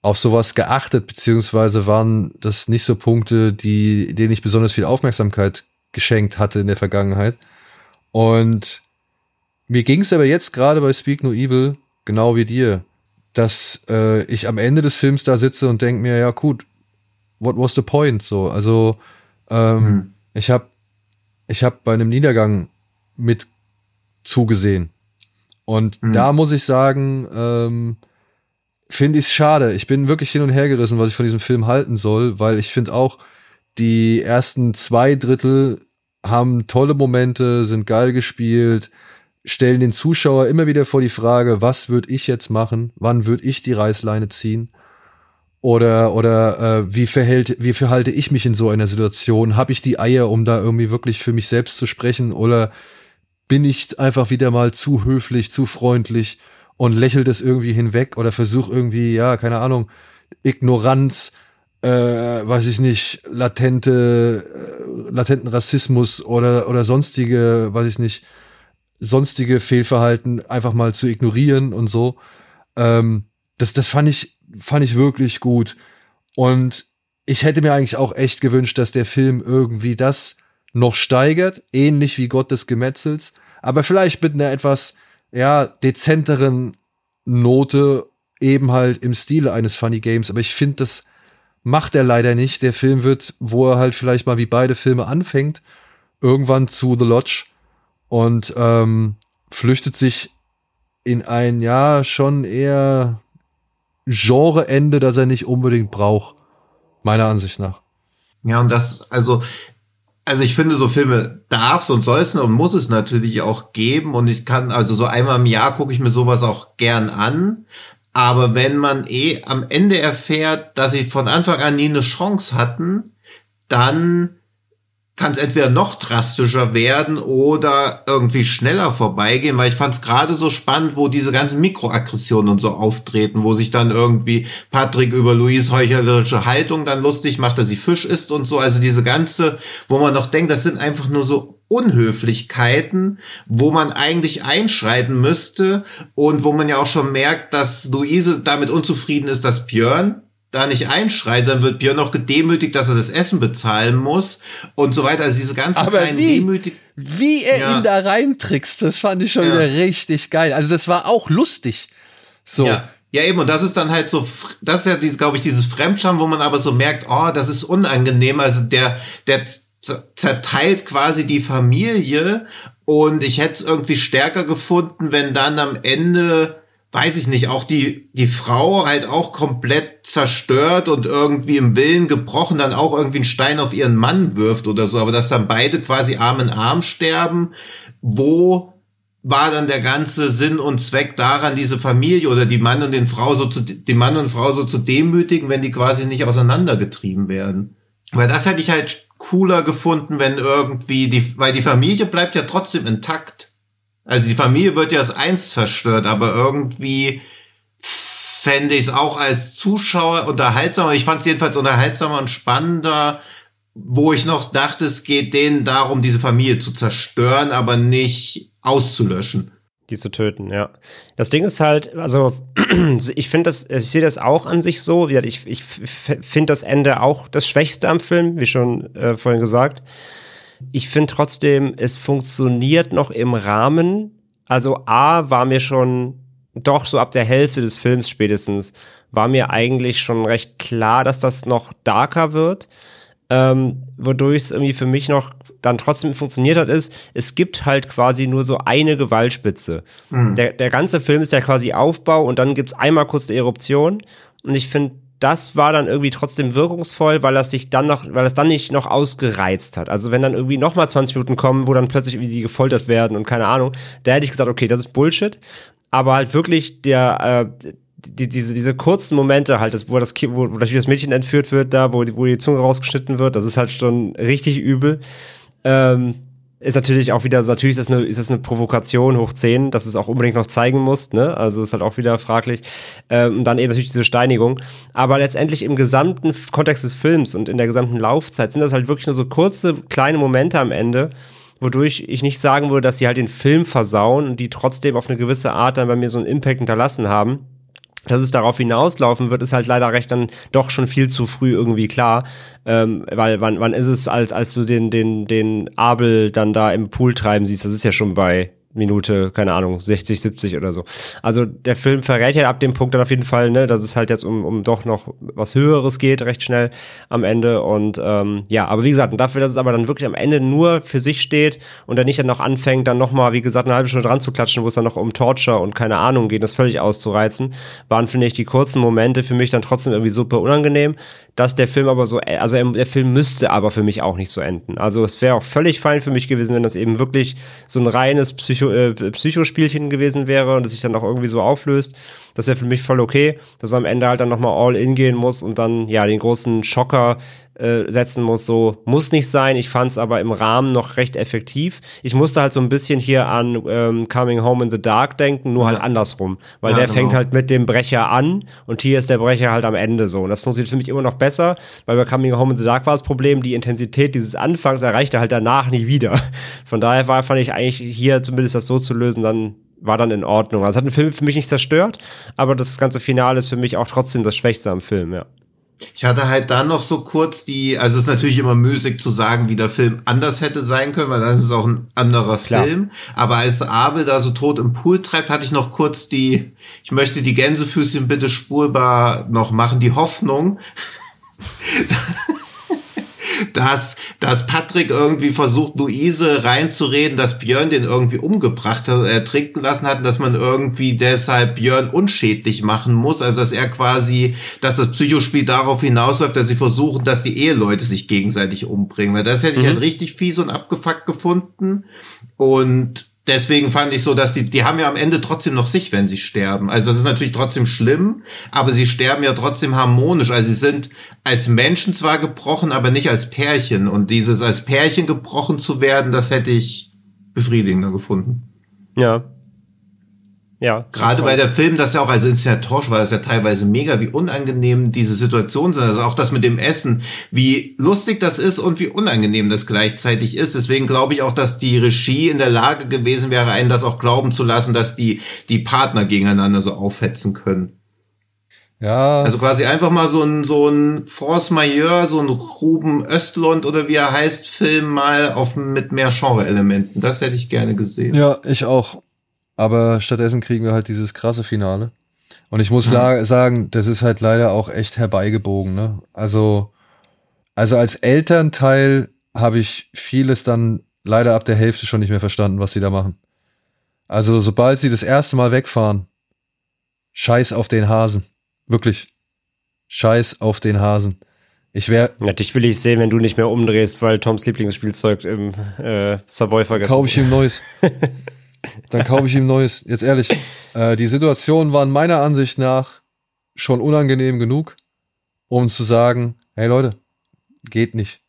auf sowas geachtet, beziehungsweise waren das nicht so Punkte, die, denen ich besonders viel Aufmerksamkeit geschenkt hatte in der Vergangenheit. Und mir ging es aber jetzt gerade bei Speak No Evil genau wie dir dass äh, ich am Ende des Films da sitze und denke mir, ja gut, what was the point? So, also ähm, mhm. ich habe ich hab bei einem Niedergang mit zugesehen. Und mhm. da muss ich sagen, ähm, finde ich es schade. Ich bin wirklich hin und her gerissen, was ich von diesem Film halten soll, weil ich finde auch, die ersten zwei Drittel haben tolle Momente, sind geil gespielt, stellen den Zuschauer immer wieder vor die Frage, was würde ich jetzt machen? Wann würde ich die Reißleine ziehen? Oder, oder äh, wie, verhält, wie verhalte ich mich in so einer Situation? Habe ich die Eier, um da irgendwie wirklich für mich selbst zu sprechen? Oder bin ich einfach wieder mal zu höflich, zu freundlich und lächel das irgendwie hinweg? Oder versuche irgendwie, ja, keine Ahnung, Ignoranz, äh, weiß ich nicht, latente, äh, latenten Rassismus oder, oder sonstige, weiß ich nicht, sonstige Fehlverhalten einfach mal zu ignorieren und so. Ähm, das, das fand ich, fand ich wirklich gut. Und ich hätte mir eigentlich auch echt gewünscht, dass der Film irgendwie das noch steigert, ähnlich wie Gott des Gemetzels, aber vielleicht mit einer etwas, ja, dezenteren Note, eben halt im Stile eines Funny Games. Aber ich finde, das macht er leider nicht. Der Film wird, wo er halt vielleicht mal wie beide Filme anfängt, irgendwann zu The Lodge und ähm, flüchtet sich in ein, ja, schon eher Genreende, das er nicht unbedingt braucht, meiner Ansicht nach. Ja, und das, also, also ich finde, so Filme darf und soll es und muss es natürlich auch geben. Und ich kann, also so einmal im Jahr gucke ich mir sowas auch gern an. Aber wenn man eh am Ende erfährt, dass sie von Anfang an nie eine Chance hatten, dann kann es entweder noch drastischer werden oder irgendwie schneller vorbeigehen, weil ich fand es gerade so spannend, wo diese ganzen Mikroaggressionen und so auftreten, wo sich dann irgendwie Patrick über Louise heuchlerische Haltung dann lustig macht, dass sie Fisch isst und so. Also diese ganze, wo man noch denkt, das sind einfach nur so Unhöflichkeiten, wo man eigentlich einschreiten müsste und wo man ja auch schon merkt, dass Luise damit unzufrieden ist, dass Björn da nicht einschreit, dann wird Björn noch gedemütigt, dass er das Essen bezahlen muss und so weiter. Also diese ganzen Aber kleinen wie, Demütig wie er ja. ihn da reintrickst, das fand ich schon ja. wieder richtig geil. Also das war auch lustig. So. Ja. Ja, eben, und das ist dann halt so, das ist ja, dieses, glaube ich, dieses Fremdscham, wo man aber so merkt, oh, das ist unangenehm. Also der, der zerteilt quasi die Familie und ich hätte es irgendwie stärker gefunden, wenn dann am Ende weiß ich nicht, auch die, die Frau halt auch komplett zerstört und irgendwie im Willen gebrochen dann auch irgendwie einen Stein auf ihren Mann wirft oder so, aber dass dann beide quasi Arm in Arm sterben, wo war dann der ganze Sinn und Zweck daran, diese Familie oder die Mann und den Frau so zu, die Mann und Frau so zu demütigen, wenn die quasi nicht auseinandergetrieben werden. Weil das hätte ich halt cooler gefunden, wenn irgendwie die, weil die Familie bleibt ja trotzdem intakt. Also die Familie wird ja als eins zerstört, aber irgendwie fände ich es auch als Zuschauer unterhaltsamer. Ich fand es jedenfalls unterhaltsamer und spannender, wo ich noch dachte, es geht denen darum, diese Familie zu zerstören, aber nicht auszulöschen. Die zu töten, ja. Das Ding ist halt, also <clears throat> ich finde das, ich sehe das auch an sich so. Ich, ich finde das Ende auch das Schwächste am Film, wie schon äh, vorhin gesagt. Ich finde trotzdem, es funktioniert noch im Rahmen. Also A war mir schon doch so ab der Hälfte des Films spätestens war mir eigentlich schon recht klar, dass das noch darker wird ähm, wodurch es irgendwie für mich noch dann trotzdem funktioniert hat, ist, es gibt halt quasi nur so eine Gewaltspitze. Mhm. Der, der ganze Film ist ja quasi Aufbau und dann gibt's einmal kurz eine Eruption. Und ich finde, das war dann irgendwie trotzdem wirkungsvoll, weil das sich dann noch, weil es dann nicht noch ausgereizt hat. Also wenn dann irgendwie noch mal 20 Minuten kommen, wo dann plötzlich irgendwie die gefoltert werden und keine Ahnung, da hätte ich gesagt, okay, das ist Bullshit. Aber halt wirklich der, äh, die, diese, diese kurzen Momente halt, das, wo das Kind, wo, wo das Mädchen entführt wird, da, wo, wo die Zunge rausgeschnitten wird, das ist halt schon richtig übel. Ähm, ist natürlich auch wieder, natürlich ist das eine, ist das eine Provokation hoch 10, dass es auch unbedingt noch zeigen muss, ne? Also ist halt auch wieder fraglich. Ähm, dann eben natürlich diese Steinigung. Aber letztendlich im gesamten Kontext des Films und in der gesamten Laufzeit sind das halt wirklich nur so kurze, kleine Momente am Ende, wodurch ich nicht sagen würde, dass sie halt den Film versauen und die trotzdem auf eine gewisse Art dann bei mir so einen Impact hinterlassen haben dass es darauf hinauslaufen wird, ist halt leider recht dann doch schon viel zu früh irgendwie klar. Ähm, weil wann, wann ist es, als, als du den, den, den Abel dann da im Pool treiben siehst, das ist ja schon bei Minute, keine Ahnung, 60, 70 oder so. Also der Film verrät ja ab dem Punkt dann auf jeden Fall, ne, dass es halt jetzt um, um doch noch was Höheres geht, recht schnell am Ende. Und ähm, ja, aber wie gesagt, dafür, dass es aber dann wirklich am Ende nur für sich steht und er nicht dann noch anfängt, dann nochmal, wie gesagt, eine halbe Stunde dran zu klatschen, wo es dann noch um Torture und keine Ahnung geht, das völlig auszureizen, waren, finde ich, die kurzen Momente für mich dann trotzdem irgendwie super unangenehm, dass der Film aber so, also der Film müsste aber für mich auch nicht so enden. Also es wäre auch völlig fein für mich gewesen, wenn das eben wirklich so ein reines Psycho Psycho, äh, Psychospielchen gewesen wäre und es sich dann auch irgendwie so auflöst. Das wäre für mich voll okay, dass er am Ende halt dann nochmal all in gehen muss und dann ja den großen Schocker äh, setzen muss. So muss nicht sein. Ich fand es aber im Rahmen noch recht effektiv. Ich musste halt so ein bisschen hier an ähm, Coming Home in the Dark denken, nur halt andersrum. Weil ja, der genau. fängt halt mit dem Brecher an und hier ist der Brecher halt am Ende so. Und das funktioniert für mich immer noch besser, weil bei Coming Home in the Dark war das Problem, die Intensität dieses Anfangs erreichte halt danach nie wieder. <laughs> Von daher war, fand ich eigentlich hier zumindest das so zu lösen, dann war dann in Ordnung. Also hat den Film für mich nicht zerstört, aber das ganze Finale ist für mich auch trotzdem das Schwächste am Film, ja. Ich hatte halt dann noch so kurz die, also es ist natürlich immer müßig zu sagen, wie der Film anders hätte sein können, weil dann ist es auch ein anderer Klar. Film. Aber als Abel da so tot im Pool treibt, hatte ich noch kurz die, ich möchte die Gänsefüßchen bitte spurbar noch machen, die Hoffnung. <laughs> dass, dass Patrick irgendwie versucht, Luise reinzureden, dass Björn den irgendwie umgebracht hat, ertrinken lassen hat, dass man irgendwie deshalb Björn unschädlich machen muss. Also, dass er quasi, dass das Psychospiel darauf hinausläuft, dass sie versuchen, dass die Eheleute sich gegenseitig umbringen. Weil das hätte ich mhm. halt richtig fies und abgefuckt gefunden. Und deswegen fand ich so, dass die, die haben ja am Ende trotzdem noch sich, wenn sie sterben. Also das ist natürlich trotzdem schlimm, aber sie sterben ja trotzdem harmonisch. Also sie sind als Menschen zwar gebrochen, aber nicht als Pärchen. Und dieses als Pärchen gebrochen zu werden, das hätte ich befriedigender gefunden. Ja. Ja. Gerade weil der Film das ja auch, also ist ja Torsch, war das ja teilweise mega, wie unangenehm diese Situationen sind. Also auch das mit dem Essen, wie lustig das ist und wie unangenehm das gleichzeitig ist. Deswegen glaube ich auch, dass die Regie in der Lage gewesen wäre, einen das auch glauben zu lassen, dass die, die Partner gegeneinander so aufhetzen können. Ja. Also quasi einfach mal so ein, so ein Force Majeure, so ein Ruben Östlund oder wie er heißt, Film mal auf, mit mehr Genre-Elementen. Das hätte ich gerne gesehen. Ja, ich auch. Aber stattdessen kriegen wir halt dieses krasse Finale. Und ich muss ja. sagen, das ist halt leider auch echt herbeigebogen. Ne? Also, also als Elternteil habe ich vieles dann leider ab der Hälfte schon nicht mehr verstanden, was sie da machen. Also sobald sie das erste Mal wegfahren, scheiß auf den Hasen. Wirklich. Scheiß auf den Hasen. Ich wäre. Ja, dich will ich sehen, wenn du nicht mehr umdrehst, weil Toms Lieblingsspielzeug im äh, Savoy vergessen Kaufe ich ihm <laughs> neues. <laughs> Dann kaufe ich ihm neues. Jetzt ehrlich, <laughs> äh, die Situationen waren meiner Ansicht nach schon unangenehm genug, um zu sagen, hey Leute, geht nicht.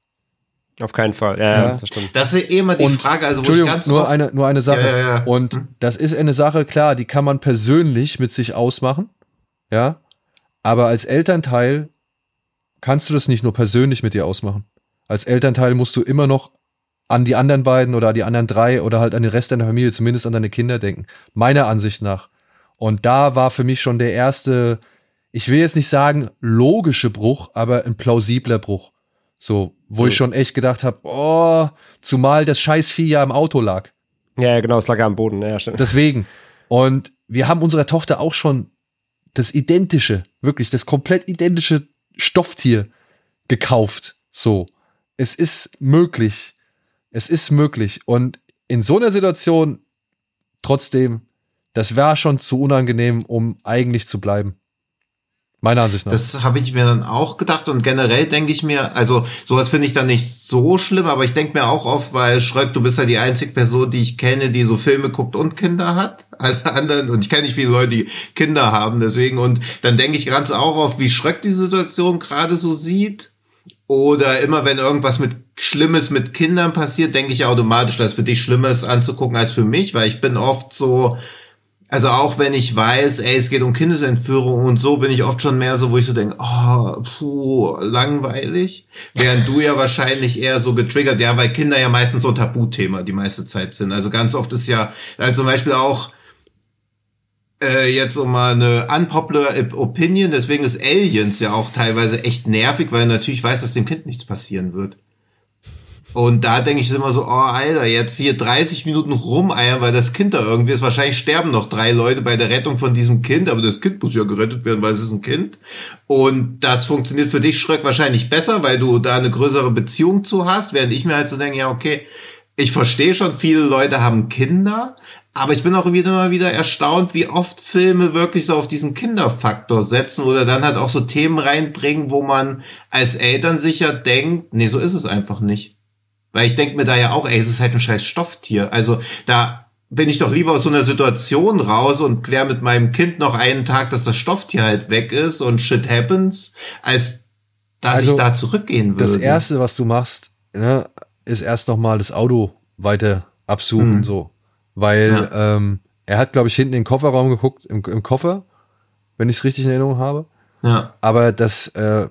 Auf keinen Fall. Ja, Ja. das stimmt. Das ist eh immer die Und, Frage, also wo ich Entschuldigung, ganz nur eine, nur eine Sache. Ja, ja, ja. Und Hm. das ist eine Sache, klar, die kann man persönlich mit sich ausmachen. Ja. Aber als Elternteil kannst du das nicht nur persönlich mit dir ausmachen. Als Elternteil musst du immer noch an die anderen beiden oder an die anderen drei oder halt an den Rest deiner Familie, zumindest an deine Kinder denken. Meiner Ansicht nach. Und da war für mich schon der erste, ich will jetzt nicht sagen logische Bruch, aber ein plausibler Bruch. So, wo ich schon echt gedacht habe, oh, zumal das Scheißvieh ja im Auto lag. Ja, ja, genau, es lag ja am Boden. Ja, stimmt. Deswegen. Und wir haben unserer Tochter auch schon das identische, wirklich das komplett identische Stofftier gekauft. So. Es ist möglich. Es ist möglich. Und in so einer Situation trotzdem, das wäre schon zu unangenehm, um eigentlich zu bleiben. Meiner Ansicht nach. Das habe ich mir dann auch gedacht und generell denke ich mir, also sowas finde ich dann nicht so schlimm, aber ich denke mir auch oft, weil Schröck, du bist ja die einzige Person, die ich kenne, die so Filme guckt und Kinder hat. <laughs> Alle anderen, und ich kenne nicht viele Leute, die Kinder haben, deswegen, und dann denke ich ganz auch oft, wie Schröck die Situation gerade so sieht. Oder immer wenn irgendwas mit Schlimmes mit Kindern passiert, denke ich automatisch, dass für dich Schlimmes anzugucken als für mich, weil ich bin oft so, also auch wenn ich weiß, ey, es geht um Kindesentführung und so, bin ich oft schon mehr so, wo ich so denke, oh, puh, langweilig. Während du ja wahrscheinlich eher so getriggert, ja, weil Kinder ja meistens so ein Tabuthema die meiste Zeit sind. Also ganz oft ist ja, also zum Beispiel auch, äh, jetzt um mal eine unpopular Opinion, deswegen ist Aliens ja auch teilweise echt nervig, weil natürlich weiß, dass dem Kind nichts passieren wird. Und da denke ich immer so, oh Alter, jetzt hier 30 Minuten rumeiern, weil das Kind da irgendwie ist. Wahrscheinlich sterben noch drei Leute bei der Rettung von diesem Kind, aber das Kind muss ja gerettet werden, weil es ist ein Kind. Und das funktioniert für dich, Schröck, wahrscheinlich besser, weil du da eine größere Beziehung zu hast, während ich mir halt so denke, ja, okay, ich verstehe schon, viele Leute haben Kinder, aber ich bin auch wieder immer wieder erstaunt, wie oft Filme wirklich so auf diesen Kinderfaktor setzen oder dann halt auch so Themen reinbringen, wo man als Eltern sicher denkt, nee, so ist es einfach nicht. Weil ich denke mir da ja auch, ey, es ist halt ein scheiß Stofftier. Also da bin ich doch lieber aus so einer Situation raus und klär mit meinem Kind noch einen Tag, dass das Stofftier halt weg ist und shit happens, als dass Also, ich da zurückgehen würde. das erste, was du machst, ne, ist erst noch mal das Auto weiter absuchen, Mhm. so. Weil ähm, er hat, glaube ich, hinten in den Kofferraum geguckt, im, im Koffer, wenn ich es richtig in Erinnerung habe. Ja. Aber das, äh,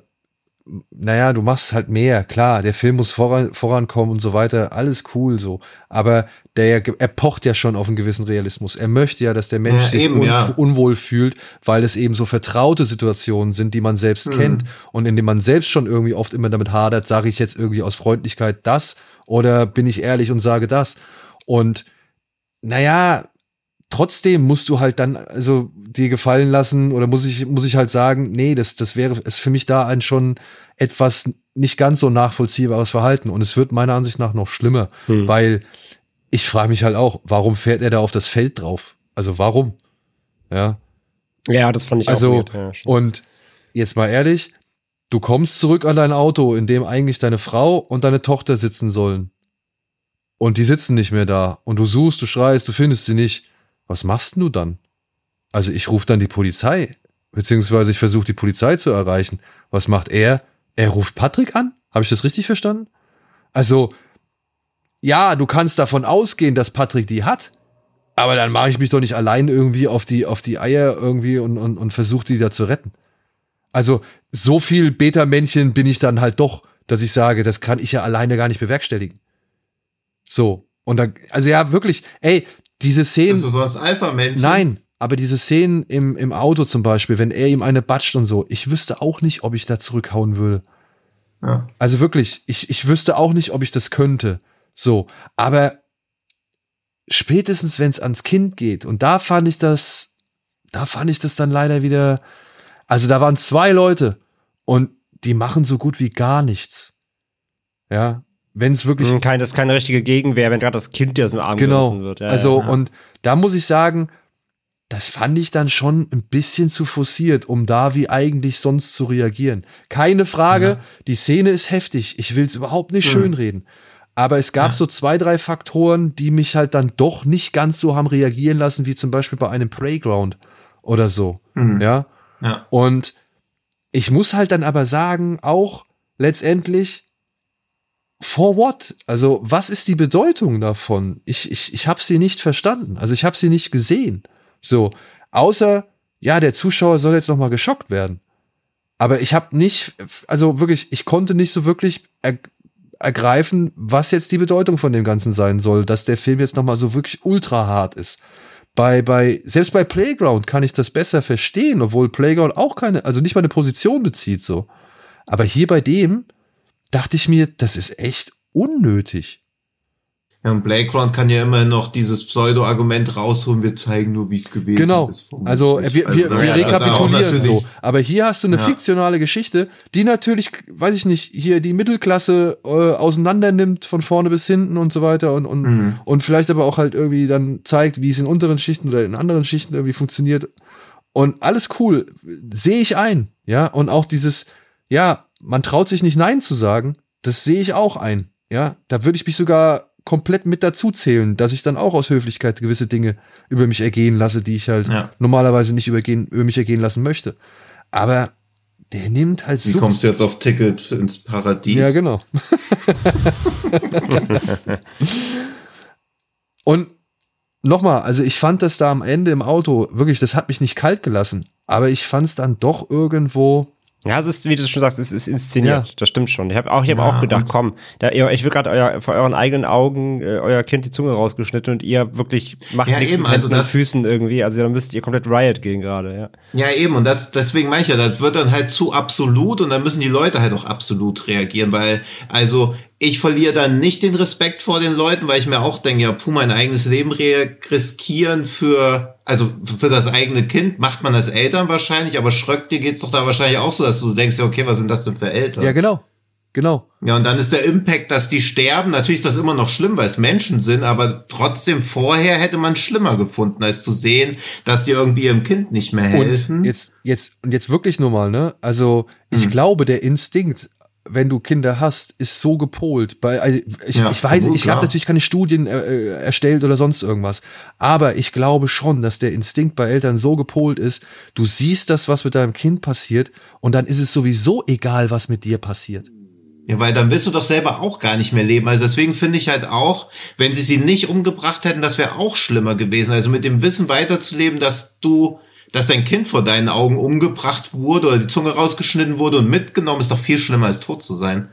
naja, du machst halt mehr, klar, der Film muss voran, vorankommen und so weiter, alles cool so. Aber der, er pocht ja schon auf einen gewissen Realismus. Er möchte ja, dass der Mensch Ja, sich eben, un, ja. unwohl fühlt, weil es eben so vertraute Situationen sind, die man selbst Mhm. kennt und in denen man selbst schon irgendwie oft immer damit hadert, sage ich jetzt irgendwie aus Freundlichkeit das oder bin ich ehrlich und sage das. Und naja, trotzdem musst du halt dann also dir gefallen lassen oder muss ich muss ich halt sagen, nee, das das wäre ist für mich da ein schon etwas nicht ganz so nachvollziehbares Verhalten und es wird meiner Ansicht nach noch schlimmer, Hm. weil ich frage mich halt auch, warum fährt er da auf das Feld drauf? Also warum? Ja, Ja, das fand ich also auch weird. Ja, und jetzt mal ehrlich, du kommst zurück an dein Auto, in dem eigentlich deine Frau und deine Tochter sitzen sollen. Und die sitzen nicht mehr da. Und du suchst, du schreist, du findest sie nicht. Was machst du dann? Also ich rufe dann die Polizei. Beziehungsweise ich versuche die Polizei zu erreichen. Was macht er? Er ruft Patrick an? Habe ich das richtig verstanden? Also, ja, du kannst davon ausgehen, dass Patrick die hat. Aber dann mache ich mich doch nicht allein irgendwie auf die, auf die Eier irgendwie und, und, und versuche die da zu retten. Also, so viel Beta-Männchen bin ich dann halt doch, dass ich sage, das kann ich ja alleine gar nicht bewerkstelligen. So. Und dann, also ja, wirklich, ey, diese Szenen. Bist du sonst Alpha-Männchen? Nein, aber diese Szenen im, im Auto zum Beispiel, wenn er ihm eine batscht und so, ich wüsste auch nicht, ob ich da zurückhauen würde. Ja. Also wirklich, ich, ich wüsste auch nicht, ob ich das könnte. So, aber spätestens, wenn es ans Kind geht, und da fand ich das, da fand ich das dann leider wieder, also da waren zwei Leute und die machen so gut wie gar nichts. Ja, wenn es wirklich Hm, Kein, das ist keine richtige Gegenwehr, wenn gerade das Kind dir aus dem Arm Genau. gerissen wird. Ja, also, ja. und da muss ich sagen, das fand ich dann schon ein bisschen zu forciert, um da wie eigentlich sonst zu reagieren. Keine Frage, die Szene ist heftig. Ich will es überhaupt nicht Mhm. schönreden. Aber es gab Ja. so zwei, drei Faktoren, die mich halt dann doch nicht ganz so haben reagieren lassen, wie zum Beispiel bei einem Playground oder so. Mhm. Ja. Ja. Und ich muss halt dann aber sagen, auch letztendlich for what? Also, was ist die Bedeutung davon? Ich, ich, ich habe sie nicht verstanden. Also, ich habe sie nicht gesehen. So, außer, ja, der Zuschauer soll jetzt noch mal geschockt werden. Aber ich habe nicht, also wirklich, ich konnte nicht so wirklich er, ergreifen, was jetzt die Bedeutung von dem Ganzen sein soll, dass der Film jetzt noch mal so wirklich ultra hart ist. Bei, bei, selbst bei Playground kann ich das besser verstehen, obwohl Playground auch keine, also nicht mal eine Position bezieht, so. Aber hier bei dem dachte ich mir, das ist echt unnötig. Ja, und Playground kann ja immer noch dieses Pseudo-Argument rausholen, wir zeigen nur, wie es gewesen genau. ist. Genau. Also wir, wir, Also, wir ja, rekapitulieren so. Aber hier hast du eine Ja. fiktionale Geschichte, die natürlich, weiß ich nicht, hier die Mittelklasse äh, auseinander nimmt von vorne bis hinten und so weiter und, und, Mhm. und vielleicht aber auch halt irgendwie dann zeigt, wie es in unteren Schichten oder in anderen Schichten irgendwie funktioniert. Und alles cool, sehe ich ein, ja. Und auch dieses, ja, man traut sich nicht Nein zu sagen, das sehe ich auch ein, ja. Da würde ich mich sogar komplett mit dazu zählen, dass ich dann auch aus Höflichkeit gewisse Dinge über mich ergehen lasse, die ich halt Ja. normalerweise nicht übergehen, über mich ergehen lassen möchte. Aber der nimmt halt Wie so. kommst du jetzt auf Ticket ins Paradies? Ja, genau. <laughs> Und nochmal, also ich fand das da am Ende im Auto, wirklich, das hat mich nicht kalt gelassen. Aber ich fand es dann doch irgendwo. Ja, es ist, wie du schon sagst, es ist inszeniert. Ja. Das stimmt schon. Ich habe auch, ich hab Ja, auch gedacht, komm, da, ich will gerade euer, vor euren eigenen Augen äh, euer Kind die Zunge rausgeschnitten und ihr wirklich macht Ja, nichts eben, mit also das- Füßen irgendwie. Also da müsst ihr komplett Riot gehen gerade, ja. Ja, eben, und das, deswegen meine ich ja, das wird dann halt zu absolut und dann müssen die Leute halt auch absolut reagieren, weil, also, ich verliere dann nicht den Respekt vor den Leuten, weil ich mir auch denke, ja, puh, mein eigenes Leben re- riskieren für, also für das eigene Kind macht man als Eltern wahrscheinlich, aber Schröck, dir geht's doch da wahrscheinlich auch so, dass du denkst, ja, okay, was sind das denn für Eltern? Ja, genau. Genau. Ja, und dann ist der Impact, dass die sterben. Natürlich ist das immer noch schlimm, weil es Menschen sind, aber trotzdem vorher hätte man schlimmer gefunden, als zu sehen, dass die irgendwie ihrem Kind nicht mehr helfen. Und jetzt, jetzt, und jetzt wirklich nur mal, ne? Also, ich Hm. glaube, der Instinkt, wenn du Kinder hast, ist so gepolt. Bei, also ich, Ja, ich weiß, ich habe natürlich keine Studien äh, äh, erstellt oder sonst irgendwas. Aber ich glaube schon, dass der Instinkt bei Eltern so gepolt ist, du siehst das, was mit deinem Kind passiert, und dann ist es sowieso egal, was mit dir passiert. Ja, weil dann willst du doch selber auch gar nicht mehr leben. Also deswegen finde ich halt auch, wenn sie sie nicht umgebracht hätten, das wäre auch schlimmer gewesen. Also mit dem Wissen weiterzuleben, dass du, dass dein Kind vor deinen Augen umgebracht wurde oder die Zunge rausgeschnitten wurde und mitgenommen, ist doch viel schlimmer als tot zu sein.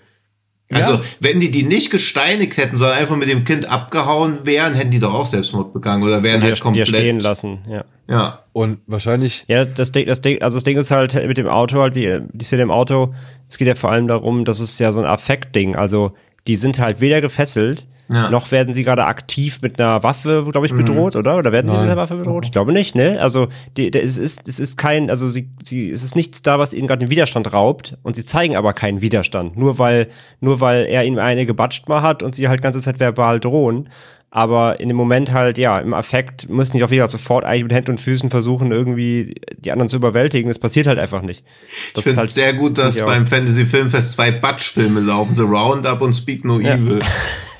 Also, Ja. wenn die die nicht gesteinigt hätten, sondern einfach mit dem Kind abgehauen wären, hätten die doch auch Selbstmord begangen oder wären Die halt dir komplett. stehen lassen, ja. Ja. Und wahrscheinlich, Ja, das Ding, das Ding, also das Ding ist halt mit dem Auto halt, wie die Szene im Auto, es geht ja vor allem darum, dass es ja so ein Affektding, also die sind halt weder gefesselt, Ja. noch werden sie gerade aktiv mit einer Waffe, glaube ich, bedroht, oder? Oder werden sie Nein. mit einer Waffe bedroht? Ich glaube nicht, ne? Also die, es ist, es ist kein, also sie, sie, es ist nichts da, was ihnen gerade den Widerstand raubt und sie zeigen aber keinen Widerstand, nur weil, nur weil er ihnen eine gebatscht mal hat und sie halt ganze Zeit verbal drohen. Aber in dem Moment halt, ja, im Affekt müssen die auch wieder sofort eigentlich mit Händen und Füßen versuchen, irgendwie die anderen zu überwältigen. Das passiert halt einfach nicht. Ich Das finde ist halt sehr gut, dass Ja. beim Fantasy Filmfest zwei Batsch-Filme laufen, The Roundup und Speak No Evil. <laughs>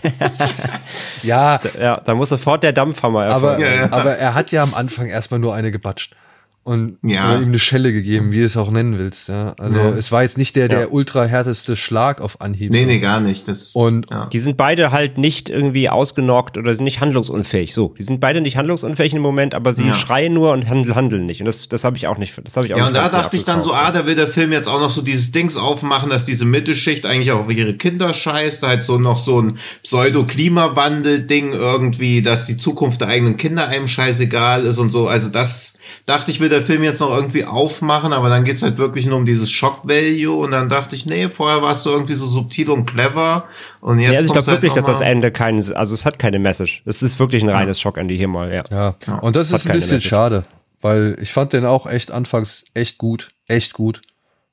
ja, Ja, da muss sofort der Dampfhammer aber, erfolgen. Ja, ja. aber er hat ja am Anfang erstmal nur eine gebatscht. Und Ja. oder ihm eine Schelle gegeben, wie du es auch nennen willst. Ja. Also Ja. es war jetzt nicht der, der ultra härteste Schlag auf Anhieb. Nee, nee, gar nicht. Das, Und ja. Die sind beide halt nicht irgendwie ausgenockt oder sind nicht handlungsunfähig. So, die sind beide nicht handlungsunfähig im Moment, aber sie Ja. schreien nur und handeln, handeln nicht. Und das, das habe ich auch nicht. Das habe ich auch Ja, nicht und da dachte ich dann so, ah, da will der Film jetzt auch noch so dieses Dings aufmachen, dass diese Mittelschicht eigentlich auch auf ihre Kinder scheißt, halt so noch so ein Pseudo-Klimawandel-Ding irgendwie, dass die Zukunft der eigenen Kinder einem scheißegal ist und so. Also das dachte ich, will der Film jetzt noch irgendwie aufmachen, aber dann geht's halt wirklich nur um dieses Shock-Value und dann dachte ich, nee, vorher warst du irgendwie so subtil und clever und jetzt Ja, also ich glaube halt wirklich, dass das Ende kein, also es hat keine Message. Es ist wirklich ein reines Schockende hier mal, ja. Ja, und das Hat ist ein bisschen Message. schade, weil ich fand den auch echt anfangs echt gut, echt gut.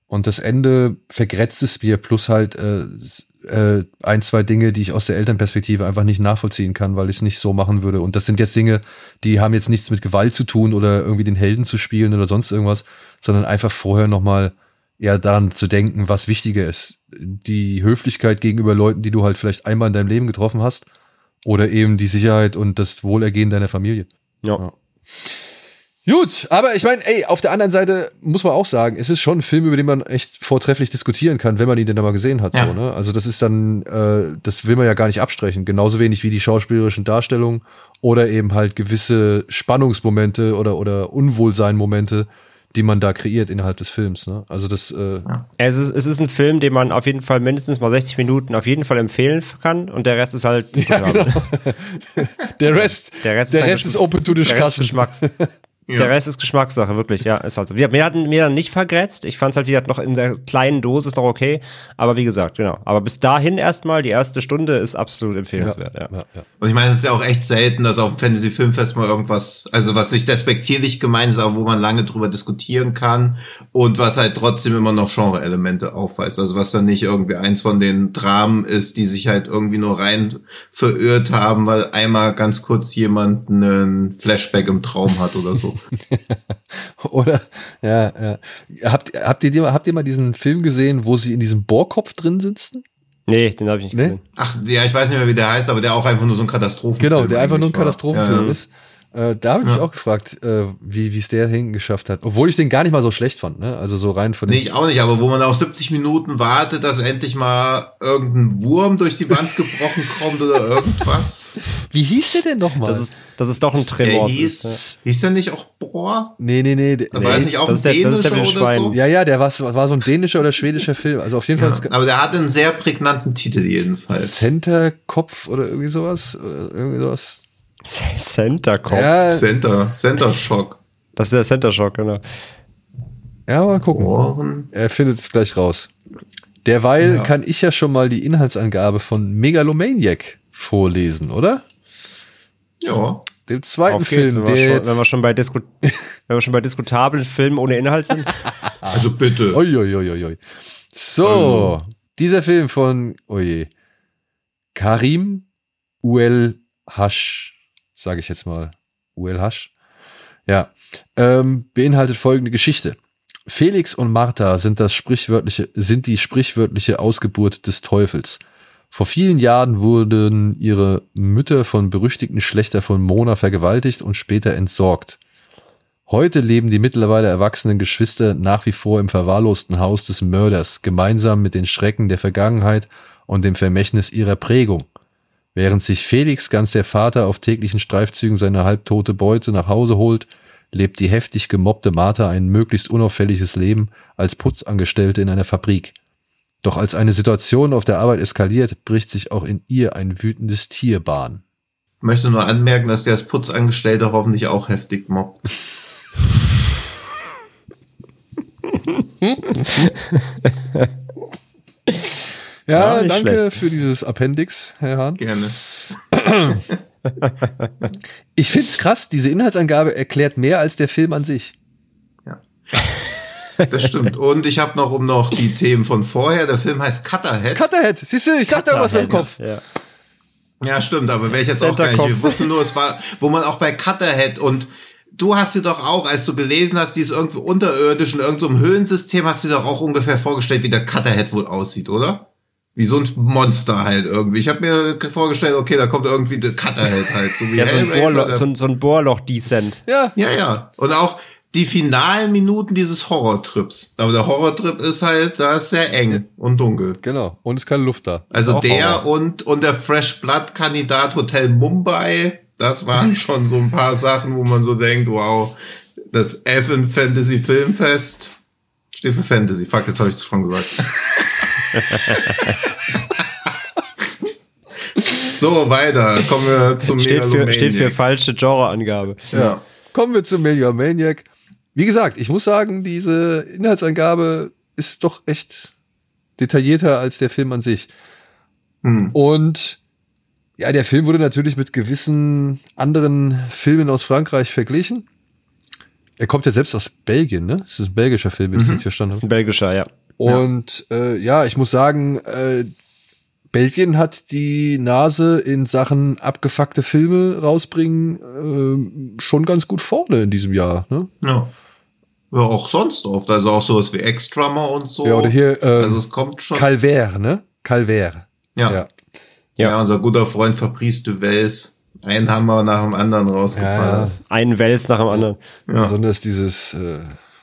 Und das Ende vergrätzt es mir, plus halt äh, äh, ein, zwei Dinge, die ich aus der Elternperspektive einfach nicht nachvollziehen kann, weil ich es nicht so machen würde. Und das sind jetzt Dinge, die haben jetzt nichts mit Gewalt zu tun oder irgendwie den Helden zu spielen oder sonst irgendwas, sondern einfach vorher nochmal ja daran zu denken, was wichtiger ist. Die Höflichkeit gegenüber Leuten, die du halt vielleicht einmal in deinem Leben getroffen hast, oder eben die Sicherheit und das Wohlergehen deiner Familie. Ja. Ja. Gut, aber ich meine, ey, auf der anderen Seite muss man auch sagen, es ist schon ein Film, über den man echt vortrefflich diskutieren kann, wenn man ihn denn mal gesehen hat. Ja. So, ne? Also das ist dann, äh, das will man ja gar nicht abstrechen. Genauso wenig wie die schauspielerischen Darstellungen oder eben halt gewisse Spannungsmomente oder, oder Unwohlseinmomente, die man da kreiert innerhalb des Films. Ne? Also das, äh, Es ist, es ist ein Film, den man auf jeden Fall mindestens mal 60 Minuten auf jeden Fall empfehlen kann und der Rest ist halt <laughs> diskutabel. <laughs> der Rest, Der Rest ist der halt Rest ist open to Der Rest ist. Geschmacks. <laughs> Ja. Der Rest ist Geschmackssache, wirklich, ja, ist halt so. Wir, mir hat mir dann nicht vergrätzt. Ich fand es halt, wie gesagt, noch in der kleinen Dosis noch okay. Aber wie gesagt, genau. Aber bis dahin erstmal, die erste Stunde ist absolut empfehlenswert, ja. Ja, ja. Und ich meine, es ist ja auch echt selten, dass auf dem Fantasy-Filmfest mal irgendwas, also was nicht despektierlich gemeint ist, aber wo man lange drüber diskutieren kann und was halt trotzdem immer noch Genre-Elemente aufweist. Also was dann nicht irgendwie eins von den Dramen ist, die sich halt irgendwie nur rein verirrt haben, weil einmal ganz kurz jemand einen Flashback im Traum hat oder so. <laughs> Oder, ja, ja. Habt, habt, ihr, habt ihr mal diesen Film gesehen, wo sie in diesem Bohrkopf drin sitzen? Nee, den habe ich nicht Nee? gesehen. Ach, ja, ich weiß nicht mehr, wie der heißt, aber der auch einfach nur so ein Katastrophenfilm Genau, der einfach nur ein. Katastrophenfilm Ja, ja. ist. Äh, da habe ich mich Ja. auch gefragt, äh, wie es der hingeschafft hat. Obwohl ich den gar nicht mal so schlecht fand, ne? Also so rein von Nee, den. ich auch nicht, aber wo man auch 70 Minuten wartet, dass endlich mal irgendein Wurm durch die Wand gebrochen kommt oder irgendwas. <laughs> Wie hieß der denn nochmal? Das ist, das ist doch ein Der Tremor. hieß, hieß der nicht auch Bohr? Nee, nee, nee. der- Da war es nee. nicht auch das ein ist der- das ist der dänischer oder dem so? Ja, ja, der war, war so ein dänischer oder schwedischer Film. Also auf jeden Fall Ja, aber der hatte einen sehr prägnanten Titel jedenfalls. Center Kopf oder irgendwie sowas. Oder irgendwie sowas. <laughs> Center Cop. Ja, Center, Center Shock. Das ist der Center Shock, genau. ja, mal gucken. Ohren. Er findet es gleich raus. Derweil Ja. kann ich ja schon mal die Inhaltsangabe von Megalomaniac vorlesen, oder? Ja. Dem zweiten Auf geht's, Film, wenn, wir schon, wenn, wir schon bei Disku <laughs> wenn wir schon bei diskutablen Filmen ohne Inhalt sind. <laughs> Also bitte. Uiuiuiui. So, Also. dieser Film von, oje, Karim Uel Hasch, sage ich jetzt mal, Hasch. Ja, ähm, beinhaltet folgende Geschichte. Felix und Martha sind das sprichwörtliche, sind die sprichwörtliche Ausgeburt des Teufels. Vor vielen Jahren wurden ihre Mütter von berüchtigten Schlechter von Mona vergewaltigt und später entsorgt. Heute leben die mittlerweile erwachsenen Geschwister nach wie vor im verwahrlosten Haus des Mörders, gemeinsam mit den Schrecken der Vergangenheit und dem Vermächtnis ihrer Prägung. Während sich Felix, ganz der Vater, auf täglichen Streifzügen seine halbtote Beute nach Hause holt, lebt die heftig gemobbte Martha ein möglichst unauffälliges Leben als Putzangestellte in einer Fabrik. Doch als eine Situation auf der Arbeit eskaliert, bricht sich auch in ihr ein wütendes Tier Bahn. Ich möchte nur anmerken, dass der als Putzangestellter hoffentlich auch heftig mobbt. <laughs> Ja, Ja, danke schlecht. für dieses Appendix, Herr Hahn. Gerne. <clears throat> Ich find's krass, diese Inhaltsangabe erklärt mehr als der Film an sich. Das stimmt. Und ich habe noch um noch die Themen von vorher. Der Film heißt Cutterhead. Cutterhead, siehst du, ich sag da irgendwas mit dem Kopf. Ja. Ja, stimmt, aber wäre ich jetzt auch gar nicht. Ich wusste nur, es war, wo man auch bei Cutterhead und du hast dir doch auch, als du gelesen hast, dieses irgendwie unterirdisch in irgendeinem Höhlensystem, hast du dir doch auch ungefähr vorgestellt, wie der Cutterhead wohl aussieht, oder? Wie so ein Monster halt irgendwie. Ich habe mir vorgestellt, okay, da kommt irgendwie der Cutterhead halt, so wie Ja, so ein, Bohrloch, so ein, so ein Bohrloch-Descent. Ja, Ja, ja. Und auch die finalen Minuten dieses Horrortrips. Aber der Horrortrip ist halt, da ist sehr eng und dunkel. genau. Und es ist keine Luft da. Also der Horror. und, und der Fresh Blood Kandidat Hotel Mumbai, das waren <laughs> schon so ein paar Sachen, wo man so denkt, wow, das F in Fantasy Filmfest steht für Fantasy. Fuck, jetzt habe ich es schon gesagt. <laughs> <laughs> so, weiter. Kommen wir zum Steht für, steht für falsche Genreangabe. Ja. Kommen wir zum Megalomaniac. Wie gesagt, ich muss sagen, diese Inhaltsangabe ist doch echt detaillierter als der Film an sich. Hm. Und ja, der Film wurde natürlich mit gewissen anderen Filmen aus Frankreich verglichen. Er kommt ja selbst aus Belgien, ne? Das ist ein belgischer Film, wenn ich es richtig verstanden Das ist habe. ein belgischer, ja. Und äh, ja, ich muss sagen, äh, Belgien hat die Nase in Sachen abgefuckte Filme rausbringen äh, schon ganz gut vorne in diesem Jahr. Ne? ja. Ja, auch sonst oft. Also auch sowas wie Extremmer und so. Ja, oder hier äh, Also es kommt schon. Calvaire, ne? Calvaire. ja. Ja. ja. Ja. unser guter Freund Fabrice Duvels. Ein Hammer nach dem anderen rausgeballert. Ja, Einen Wels nach dem anderen. Ja. Besonders dieses, äh,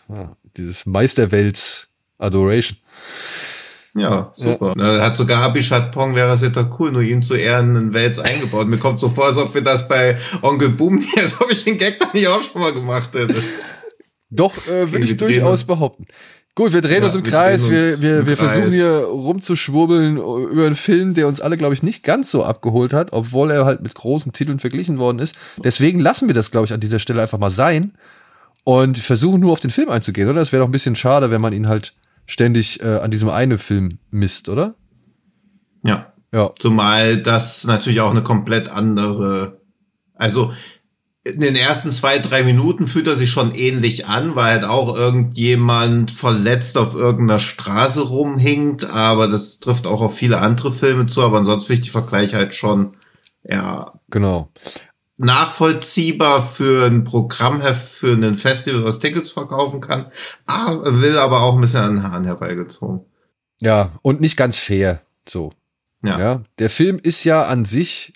ja, dieses Meisterwelts Adoration. Ja, super. Na, hat sogar Abishat Pong, wäre es ja doch cool, nur ihm zu Ehren einen Wels eingebaut. Mir kommt so vor, als ob wir das bei Onkel Boom hier, als ob ich den Gag da nicht auch schon mal gemacht hätte. Doch, äh, würde ich durchaus uns- behaupten. Gut, wir drehen Ja, uns im wir Kreis, wir, wir, wir versuchen Kreis. hier rumzuschwurbeln über einen Film, der uns alle, glaube ich, nicht ganz so abgeholt hat, obwohl er halt mit großen Titeln verglichen worden ist. Deswegen lassen wir das, glaube ich, an dieser Stelle einfach mal sein und versuchen nur auf den Film einzugehen, oder? Das wäre doch ein bisschen schade, wenn man ihn halt ständig äh, an diesem einen Film misst, oder? Ja. Ja. Zumal das natürlich auch eine komplett andere, also in den ersten zwei, drei Minuten fühlt er sich schon ähnlich an, weil halt auch irgendjemand verletzt auf irgendeiner Straße rumhinkt, aber das trifft auch auf viele andere Filme zu, aber ansonsten finde ich die Vergleiche halt schon, ja, Genau. Nachvollziehbar für ein Programmheft, für ein Festival, was Tickets verkaufen kann, aber will aber auch ein bisschen an den Haaren herbeigezogen. Ja, und nicht ganz fair. So. Ja. Ja, der Film ist ja an sich,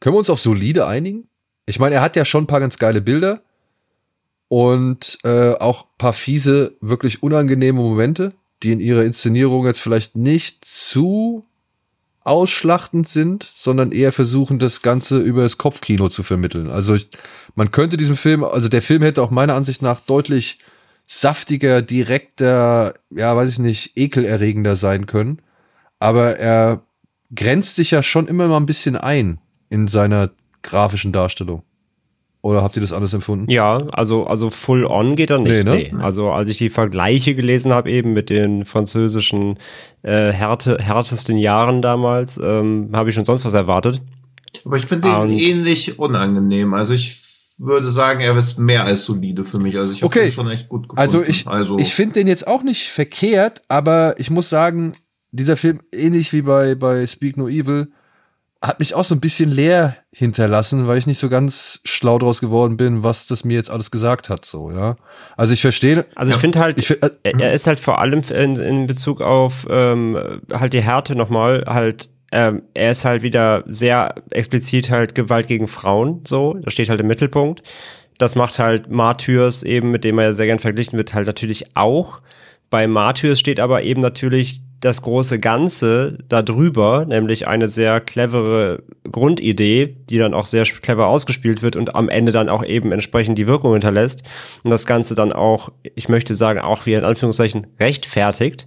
können wir uns auf solide einigen? Ich meine, er hat ja schon ein paar ganz geile Bilder und äh, auch ein paar fiese, wirklich unangenehme Momente, die in ihrer Inszenierung jetzt vielleicht nicht zu ausschlachtend sind, sondern eher versuchen, das Ganze über das Kopfkino zu vermitteln. Also ich, man könnte diesem Film, also der Film hätte auch meiner Ansicht nach deutlich saftiger, direkter, ja, weiß ich nicht, ekelerregender sein können. Aber er grenzt sich ja schon immer mal ein bisschen ein in seiner grafischen Darstellung. Oder habt ihr das anders empfunden? Ja, also, also full on geht er nicht. Nee, Nee, ne? Also als ich die Vergleiche gelesen habe, eben mit den französischen äh, Härte, härtesten Jahren damals, ähm, habe ich schon sonst was erwartet. Aber ich finde ihn ähnlich unangenehm. Also ich würde sagen, er ist mehr als solide für mich. Also ich habe Okay. ihn schon echt gut gefunden. Also ich, also, ich finde den jetzt auch nicht verkehrt, aber ich muss sagen, dieser Film, ähnlich wie bei, bei Speak No Evil, hat mich auch so ein bisschen leer hinterlassen, weil ich nicht so ganz schlau draus geworden bin, was das mir jetzt alles gesagt hat, so, ja. Also ich verstehe, Also Ja. ich finde halt, ich, fi- äh, er, er ist halt vor allem in, in Bezug auf ähm, halt die Härte nochmal halt ähm, er ist halt wieder sehr explizit halt Gewalt gegen Frauen so das steht halt im Mittelpunkt das macht halt Martyrs eben mit dem er ja sehr gern verglichen wird halt natürlich auch bei Martyrs steht aber eben natürlich das große Ganze darüber, nämlich eine sehr clevere Grundidee, die dann auch sehr clever ausgespielt wird und am Ende dann auch eben entsprechend die Wirkung hinterlässt und das Ganze dann auch, ich möchte sagen, auch wie in Anführungszeichen rechtfertigt.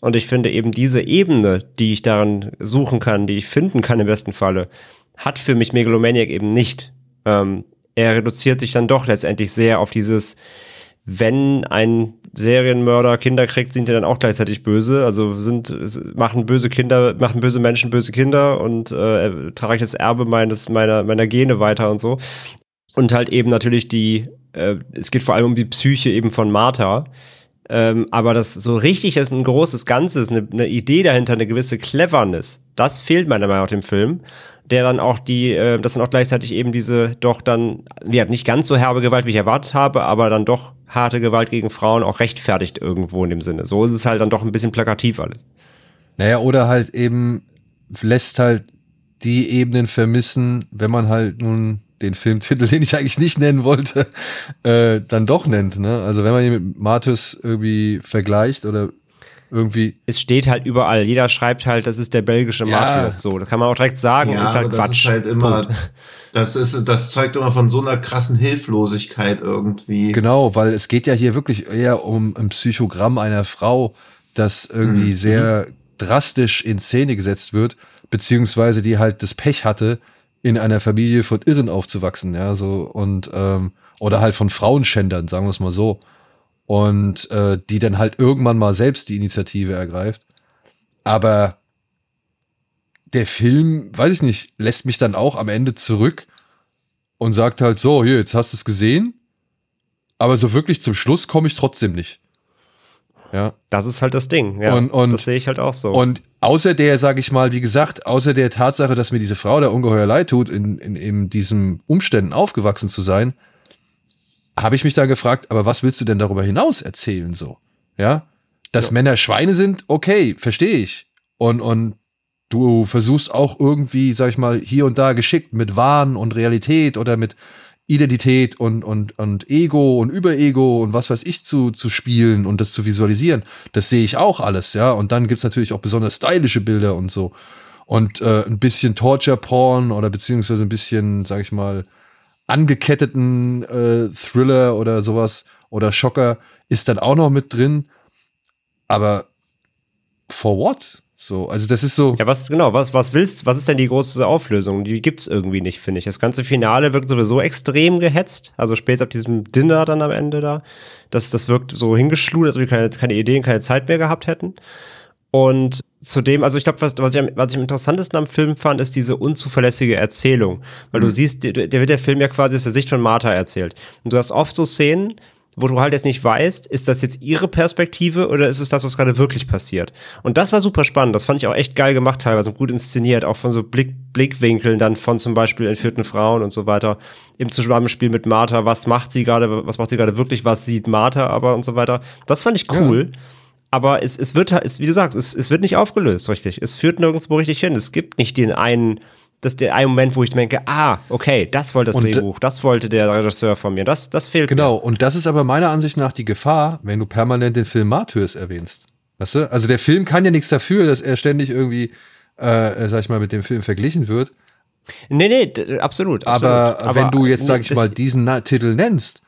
Und ich finde eben diese Ebene, die ich daran suchen kann, die ich finden kann im besten Falle, hat für mich Megalomaniac eben nicht. Ähm, er reduziert sich dann doch letztendlich sehr auf dieses, wenn ein Serienmörder Kinder kriegt, sind die dann auch gleichzeitig böse. Also sind machen böse Kinder, machen böse Menschen böse Kinder und äh, trage ich das Erbe meines meiner meiner Gene weiter und so. Und halt eben natürlich die, äh, es geht vor allem um die Psyche eben von Martha. Ähm, aber das so richtig ist ein großes Ganzes, eine, eine Idee dahinter, eine gewisse Cleverness. Das fehlt meiner Meinung nach dem Film, der dann auch die, äh, das dann auch gleichzeitig eben diese doch dann, ja, nicht ganz so herbe Gewalt, wie ich erwartet habe, aber dann doch harte Gewalt gegen Frauen auch rechtfertigt irgendwo in dem Sinne. So ist es halt dann doch ein bisschen plakativ alles. naja, oder halt eben lässt halt die Ebenen vermissen, wenn man halt nun den Filmtitel, <laughs> den ich eigentlich nicht nennen wollte, äh, dann doch nennt. Ne? Also wenn man ihn mit Martus irgendwie vergleicht oder irgendwie Es steht halt überall. Jeder schreibt halt, das ist der belgische Ja. Martyrs. So, da kann man auch direkt sagen, ja, ist halt aber das Quatsch. ist halt immer, das ist, das zeugt immer von so einer krassen Hilflosigkeit irgendwie. Genau, weil es geht ja hier wirklich eher um ein Psychogramm einer Frau, das irgendwie Mhm. sehr drastisch in Szene gesetzt wird, beziehungsweise die halt das Pech hatte, in einer Familie von Irren aufzuwachsen, ja, so und ähm, oder halt von Frauenschändern, sagen wir es mal so. Und äh, die dann halt irgendwann mal selbst die Initiative ergreift. Aber der Film, weiß ich nicht, lässt mich dann auch am Ende zurück und sagt halt so, hier, jetzt hast du es gesehen, aber so wirklich zum Schluss komme ich trotzdem nicht. Ja. Das ist halt das Ding. Ja, Und- und- das sehe ich halt auch so. Und außer der, sag ich mal, wie gesagt, außer der Tatsache, dass mir diese Frau da ungeheuer leid tut, in, in, in diesen Umständen aufgewachsen zu sein, habe ich mich da gefragt, aber was willst du denn darüber hinaus erzählen so? Ja? Dass Ja. Männer Schweine sind, okay, verstehe ich. Und, und du versuchst auch irgendwie, sag ich mal, hier und da geschickt mit Wahn und Realität oder mit Identität und, und, und Ego und Überego und was weiß ich zu, zu spielen und das zu visualisieren. Das sehe ich auch alles, ja. Und dann gibt's natürlich auch besonders stylische Bilder und so. Und äh, ein bisschen Torture-Porn oder beziehungsweise ein bisschen, sag ich mal, angeketteten äh, Thriller oder sowas oder Schocker ist dann auch noch mit drin. Aber for what? So, also das ist so. Ja, was genau, was, was willst, was ist denn die große Auflösung? Die gibt's irgendwie nicht, finde ich. Das ganze Finale wirkt sowieso extrem gehetzt, also später auf diesem Dinner dann am Ende da. Das, das wirkt so hingeschludert, als ob wir keine, keine Ideen, keine Zeit mehr gehabt hätten. Und zudem, also ich glaube, was, was, ich, was ich am interessantesten am Film fand, ist diese unzuverlässige Erzählung. Weil mhm. du siehst, der, der wird der Film ja quasi aus der Sicht von Martha erzählt. Und du hast oft so Szenen, wo du halt jetzt nicht weißt, ist das jetzt ihre Perspektive oder ist es das, was gerade wirklich passiert? Und das war super spannend. Das fand ich auch echt geil gemacht teilweise und gut inszeniert, auch von so Blick, Blickwinkeln dann von zum Beispiel entführten Frauen und so weiter. Im Zusammenspiel mit Martha, was macht sie gerade, was macht sie gerade wirklich, was sieht Martha aber und so weiter. Das fand ich cool. Ja. Aber es, es wird, es, wie du sagst, es, es wird nicht aufgelöst, richtig. Es führt nirgendwo richtig hin. Es gibt nicht den einen das ist der ein Moment, wo ich denke, ah, okay, das wollte das und Drehbuch, das wollte der Regisseur von mir, das, das fehlt Genau, mir. und das ist aber meiner Ansicht nach die Gefahr, wenn du permanent den Film Martyrs erwähnst. Weißt du? Also der Film kann ja nichts dafür, dass er ständig irgendwie, äh, sag ich mal, mit dem Film verglichen wird. Nee, nee, absolut. absolut. Aber, aber wenn du jetzt, sag ich mal, diesen Titel nennst,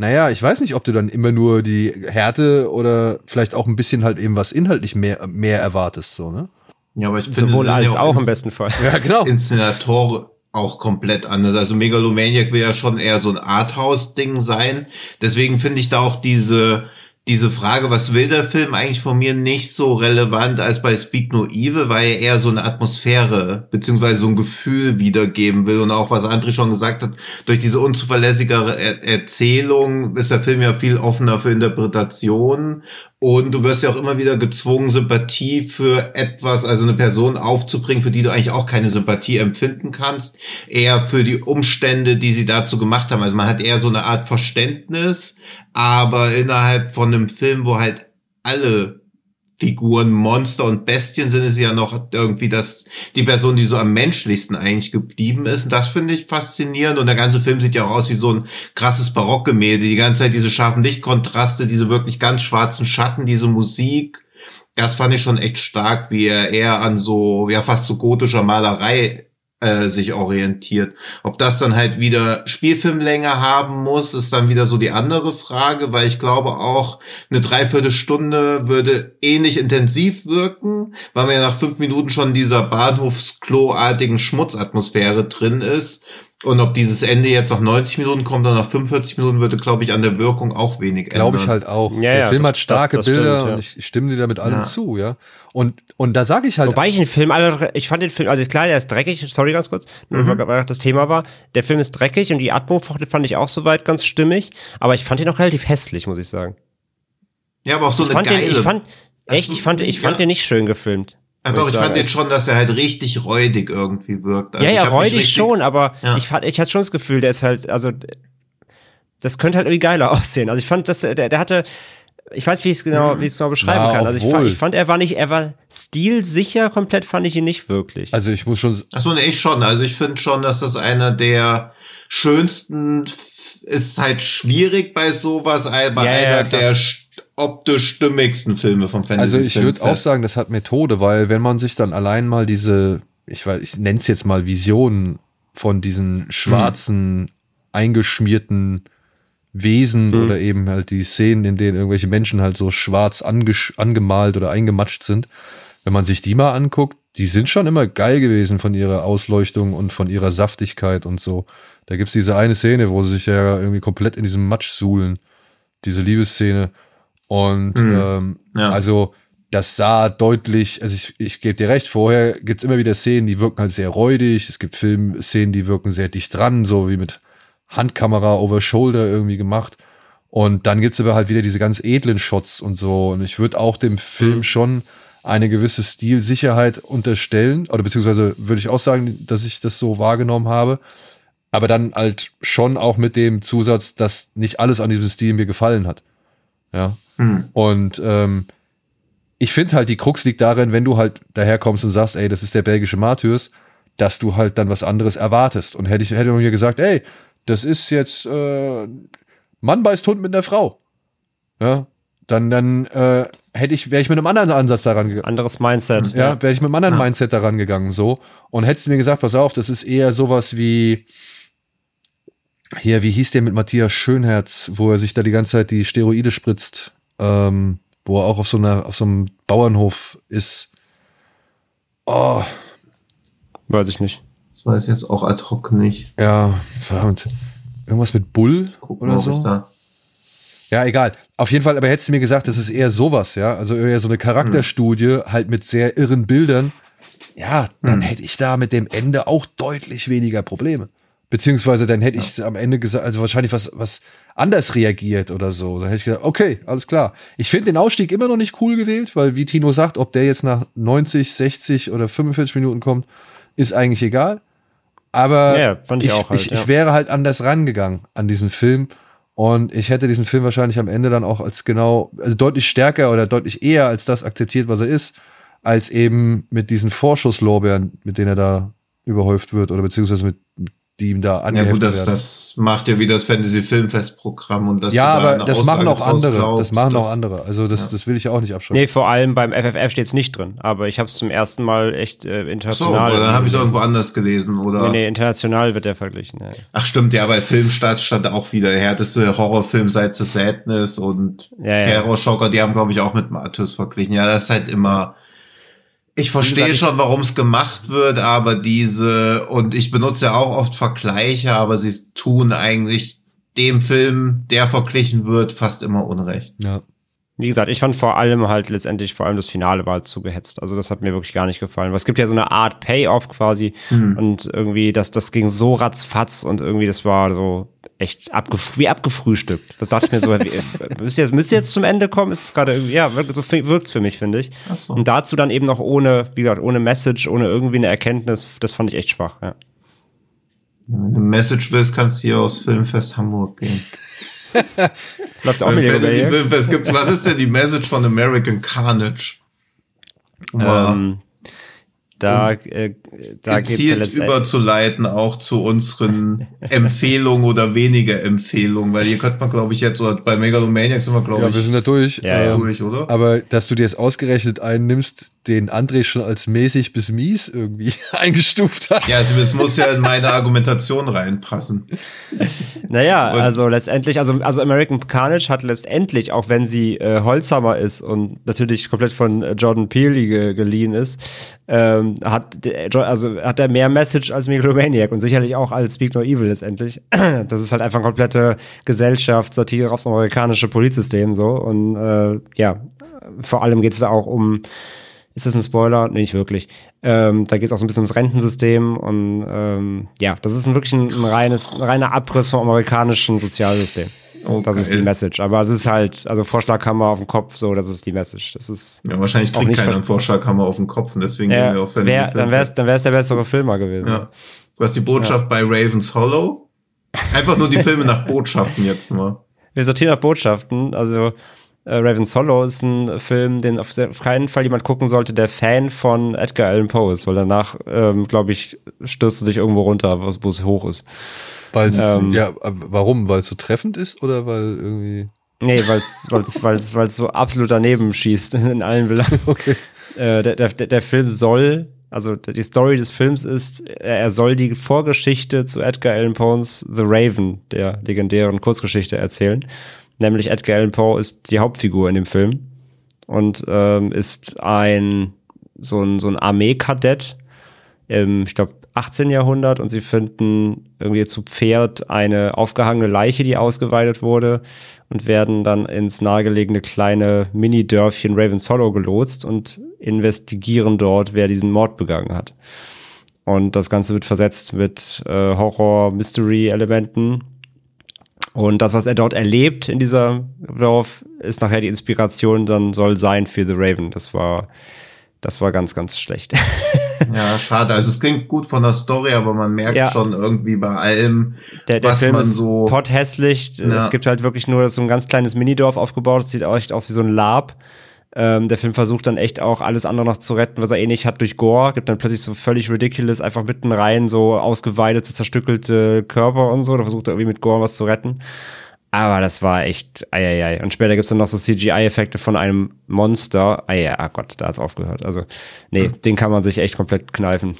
naja, ich weiß nicht, ob du dann immer nur die Härte oder vielleicht auch ein bisschen halt eben was inhaltlich mehr, mehr erwartest, so, ne? Ja, aber ich finde, sowohl als ja auch, auch im besten Fall. Ja, genau. Inszenatoren auch komplett anders. Also Megalomaniac will ja schon eher so ein Arthouse-Ding sein. Deswegen finde ich da auch diese diese Frage, was will der Film eigentlich von mir, nicht so relevant als bei Speak No Evil, weil er eher so eine Atmosphäre beziehungsweise so ein Gefühl wiedergeben will. Und auch was André schon gesagt hat, durch diese unzuverlässigere er Erzählung ist der Film ja viel offener für Interpretationen und du wirst ja auch immer wieder gezwungen, Sympathie für etwas, also eine Person aufzubringen, für die du eigentlich auch keine Sympathie empfinden kannst, eher für die Umstände, die sie dazu gemacht haben. Also man hat eher so eine Art Verständnis, aber innerhalb von einem Film, wo halt alle Figuren Monster und Bestien sind, ist ja noch irgendwie das, die Person, die so am menschlichsten eigentlich geblieben ist. Und das finde ich faszinierend. Und der ganze Film sieht ja auch aus wie so ein krasses Barockgemälde. Die ganze Zeit diese scharfen Lichtkontraste, diese wirklich ganz schwarzen Schatten, diese Musik. Das fand ich schon echt stark, wie er eher an so, ja, fast so gotischer Malerei äh, sich orientiert. Ob das dann halt wieder Spielfilmlänge haben muss, ist dann wieder so die andere Frage, weil ich glaube auch eine Dreiviertelstunde würde ähnlich intensiv wirken, weil man ja nach fünf Minuten schon in dieser Bahnhofsklo-artigen Schmutzatmosphäre drin ist. Und ob dieses Ende jetzt nach 90 Minuten kommt oder nach 45 Minuten, würde, glaube ich, an der Wirkung auch wenig ändern. Glaube ich halt auch. Ja, der ja, Film das, hat starke das, das Bilder stimmt, ja. und ich stimme dir damit allem zu, ja. Und, und da sage ich halt. Wobei ich den Film, also ich fand den Film, also klar, der ist dreckig, sorry ganz kurz, mhm. weil das Thema war. Der Film ist dreckig und die Atmo fand ich auch soweit ganz stimmig, aber ich fand ihn auch relativ hässlich, muss ich sagen. Ja, aber auch so ich eine geile. Den, ich fand, echt, ich fand, ich fand den nicht schön gefilmt. Ja, doch, ich, fand jetzt schon, dass er halt richtig räudig irgendwie wirkt. Also ja, ja, räudig schon, aber ja. ich, fand, ich hatte schon das Gefühl, der ist halt, also, das könnte halt irgendwie geiler <laughs> aussehen. Also ich fand, dass der, der hatte, ich weiß, wie ich es genau, wie ich es genau beschreiben ja, kann. Also ich fand, ich fand, er war nicht, er war stilsicher komplett, fand ich ihn nicht wirklich. Also ich muss schon. Achso, ne, ich schon. Also ich finde schon, dass das einer der schönsten ist halt schwierig bei sowas, aber ja, einer ja, der optisch stimmigsten Filme vom Fantasy. Also ich würde auch sagen, das hat Methode, weil wenn man sich dann allein mal diese, ich weiß, ich nenne es jetzt mal Visionen von diesen schwarzen, hm. eingeschmierten Wesen hm. oder eben halt die Szenen, in denen irgendwelche Menschen halt so schwarz angemalt oder eingematscht sind. Wenn man sich die mal anguckt, die sind schon immer geil gewesen von ihrer Ausleuchtung und von ihrer Saftigkeit und so. Da gibt's diese eine Szene, wo sie sich ja irgendwie komplett in diesem Matsch suhlen. Diese Liebesszene. Und mhm. ähm, ja. also das sah deutlich, also ich, ich gebe dir recht, vorher gibt's immer wieder Szenen, die wirken halt sehr räudig. Es gibt Filmszenen, die wirken sehr dicht dran, so wie mit Handkamera over Shoulder irgendwie gemacht. Und dann gibt's aber halt wieder diese ganz edlen Shots und so. Und ich würde auch dem Film mhm. schon eine gewisse Stilsicherheit unterstellen, oder beziehungsweise würde ich auch sagen, dass ich das so wahrgenommen habe. Aber dann halt schon auch mit dem Zusatz, dass nicht alles an diesem Stil mir gefallen hat. Ja. Mhm. Und ähm, ich finde halt, die Krux liegt darin, wenn du halt daherkommst und sagst, ey, das ist der belgische Martyrs, dass du halt dann was anderes erwartest. Und hätte ich, hätte man mir gesagt, ey, das ist jetzt äh, Mann beißt Hund mit einer Frau. Ja, dann, dann äh, hätte ich, wäre ich mit einem anderen Ansatz daran gegangen. Anderes Mindset. Ja, wäre ich mit einem anderen Ja. Mindset daran gegangen, so. Und hättest du mir gesagt, pass auf, das ist eher sowas wie, hier, wie hieß der mit Matthias Schönherz, wo er sich da die ganze Zeit die Steroide spritzt, ähm, wo er auch auf so einer, auf so einem Bauernhof ist. Oh, Weiß ich nicht. Das weiß ich jetzt auch ad hoc nicht. ja, verdammt. Irgendwas mit Bull Guck oder mal, so? ich da. Ja, egal. Auf jeden Fall, aber hättest du mir gesagt, das ist eher sowas, ja. Also eher so eine Charakterstudie, halt mit sehr irren Bildern. Ja, dann Hm. hätte ich da mit dem Ende auch deutlich weniger Probleme. Beziehungsweise dann hätte ich am Ende gesagt, also wahrscheinlich was, was anders reagiert oder so. Dann hätte ich gesagt, okay, alles klar. Ich finde den Ausstieg immer noch nicht cool gewählt, weil wie Tino sagt, ob der jetzt nach 90, 60 oder 45 Minuten kommt, ist eigentlich egal. Aber Ja, ich auch halt, ich, ja. ich wäre halt anders rangegangen an diesen Film. Und ich hätte diesen Film wahrscheinlich am Ende dann auch als genau, also deutlich stärker oder deutlich eher als das akzeptiert, was er ist, als eben mit diesen Vorschusslorbeeren, mit denen er da überhäuft wird oder beziehungsweise mit, mit die ihm da Ja angeheftet gut, das, werden. das macht ja wie das Fantasy-Filmfestprogramm und das ja, da aber eine das machen Aussage auch draus andere. glaubst, das machen auch das- andere. Also das, ja. das will ich ja auch nicht abschreiben. Nee, vor allem beim FFF steht's nicht drin. Aber ich habe es zum ersten Mal echt äh, So, international. aber dann habe ich es irgendwo anders gelesen, oder? Nee, nee, international wird der verglichen. Ja. Ach stimmt, ja, bei Filmstart stand auch wieder der härteste Horrorfilm seit The Sadness und Ja, ja. Terror Shocker, die haben, glaube ich, auch mit Martyrs verglichen. Ja, das ist halt immer. Ich verstehe schon, warum es gemacht wird, aber diese, und ich benutze ja auch oft Vergleiche, aber sie tun eigentlich dem Film, der verglichen wird, fast immer Unrecht. Ja. Wie gesagt, ich fand vor allem halt letztendlich, vor allem das Finale war halt zu gehetzt. Also das hat mir wirklich gar nicht gefallen. Weil es gibt ja so eine Art Payoff quasi Hm. und irgendwie, das, das ging so ratzfatz und irgendwie, das war so echt abgef wie abgefrühstückt. Das dachte ich mir so, <laughs> müsst ihr jetzt, müsst ihr jetzt zum Ende kommen? Ist es gerade irgendwie, ja, wirkt- so wirkt's für mich, finde ich. So. Und dazu dann eben noch ohne, wie gesagt, ohne Message, ohne irgendwie eine Erkenntnis, das fand ich echt schwach, ja. Wenn du eine Message willst, kannst du hier aus Filmfest Hamburg gehen. <laughs> <laughs> Läuft auch wieder hier. Filmfest gibt's, was ist denn die Message von American Carnage? Wow. Ähm, da, äh, da geht's ja gezielt überzuleiten auch zu unseren Empfehlungen oder weniger Empfehlungen, weil hier könnte man, glaube ich, jetzt, oder bei Megalomaniacs sind wir, glaube Ja, ich, wir sind da durch. Ja, ja. Ähm, durch, oder? Aber dass du dir jetzt ausgerechnet einen nimmst, den André schon als mäßig bis mies irgendwie <laughs> eingestuft hat. ja, also es muss ja in meine Argumentation reinpassen. Naja, Und- also letztendlich, also, also American Carnage hat letztendlich, auch wenn sie äh, Holzhammer ist und natürlich komplett von äh, Jordan Peele ge geliehen ist, ähm, hat, Jo- also hat er mehr Message als Megalomaniac und sicherlich auch als Speak No Evil letztendlich. <clears throat> Das ist halt einfach komplette Gesellschaft, Satire aufs amerikanische Polizsystem so und äh, ja, vor allem geht es da auch um ist das ein Spoiler? Nee, nicht wirklich. Ähm, da geht es auch so ein bisschen ums Rentensystem und ähm, ja, das ist ein, wirklich ein, ein, reines, ein reiner Abriss vom amerikanischen Sozialsystem. Und das ist geil. die Message. Aber es ist halt, also Vorschlaghammer auf dem Kopf, so, das ist die Message. Das ist. Ja, wahrscheinlich kriegt keiner einen Vorschlaghammer auf den Kopf und deswegen gehen Ja, wir auf Fantasy wär, dann wäre es dann wär's der bessere Filmer gewesen. Ja. Was die Botschaft bei Ravens Hollow? Einfach nur die Filme nach Botschaften jetzt mal. Wir sortieren nach Botschaften. Also äh, Raven's Hollow ist ein Film, den auf, keinen Fall jemand gucken sollte, der Fan von Edgar Allan Poe ist, weil danach, ähm, glaube ich, stürzt du dich irgendwo runter, was wo es hoch ist. Weil Ähm. ja, aber warum? Weil es so treffend ist oder weil irgendwie. Nee, weil es weil's, weil's, weil's so absolut daneben schießt <laughs> in allen Belangen. <laughs> Okay. Äh, der, der, der Film soll, also die Story des Films ist, er soll die Vorgeschichte zu Edgar Allan Poes The Raven, der legendären Kurzgeschichte, erzählen. Nämlich Edgar Allan Poe ist die Hauptfigur in dem Film und ähm, ist ein so ein, so ein Armeekadett im, ich glaube, 18. Jahrhundert und sie finden irgendwie zu Pferd eine aufgehangene Leiche, die ausgeweidet wurde und werden dann ins nahegelegene kleine Mini-Dörfchen Ravens Hollow gelotst und investigieren dort, wer diesen Mord begangen hat. Und das Ganze wird versetzt mit äh, Horror-Mystery-Elementen. Und das, was er dort erlebt in dieser Dorf, ist nachher die Inspiration, dann soll sein für The Raven. Das war, das war ganz, ganz schlecht. <laughs> Ja, schade. Also es klingt gut von der Story, aber man merkt Ja. schon irgendwie bei allem, Der, der was Film man ist so. potthässlich. Ja. Es gibt halt wirklich nur so ein ganz kleines Minidorf aufgebaut. Es sieht auch echt aus wie so ein Lab. Ähm, der Film versucht dann echt auch alles andere noch zu retten, was er eh nicht hat durch Gore. Gibt dann plötzlich so völlig ridiculous, einfach mitten rein so ausgeweidete, zerstückelte Körper und so. Da versucht er irgendwie mit Gore was zu retten. Aber das war echt, eieiei. Und später gibt's dann noch so CGI-Effekte von einem Monster. Eieiei, ah Gott, da hat's aufgehört. Also, nee, hm. den kann man sich echt komplett kneifen.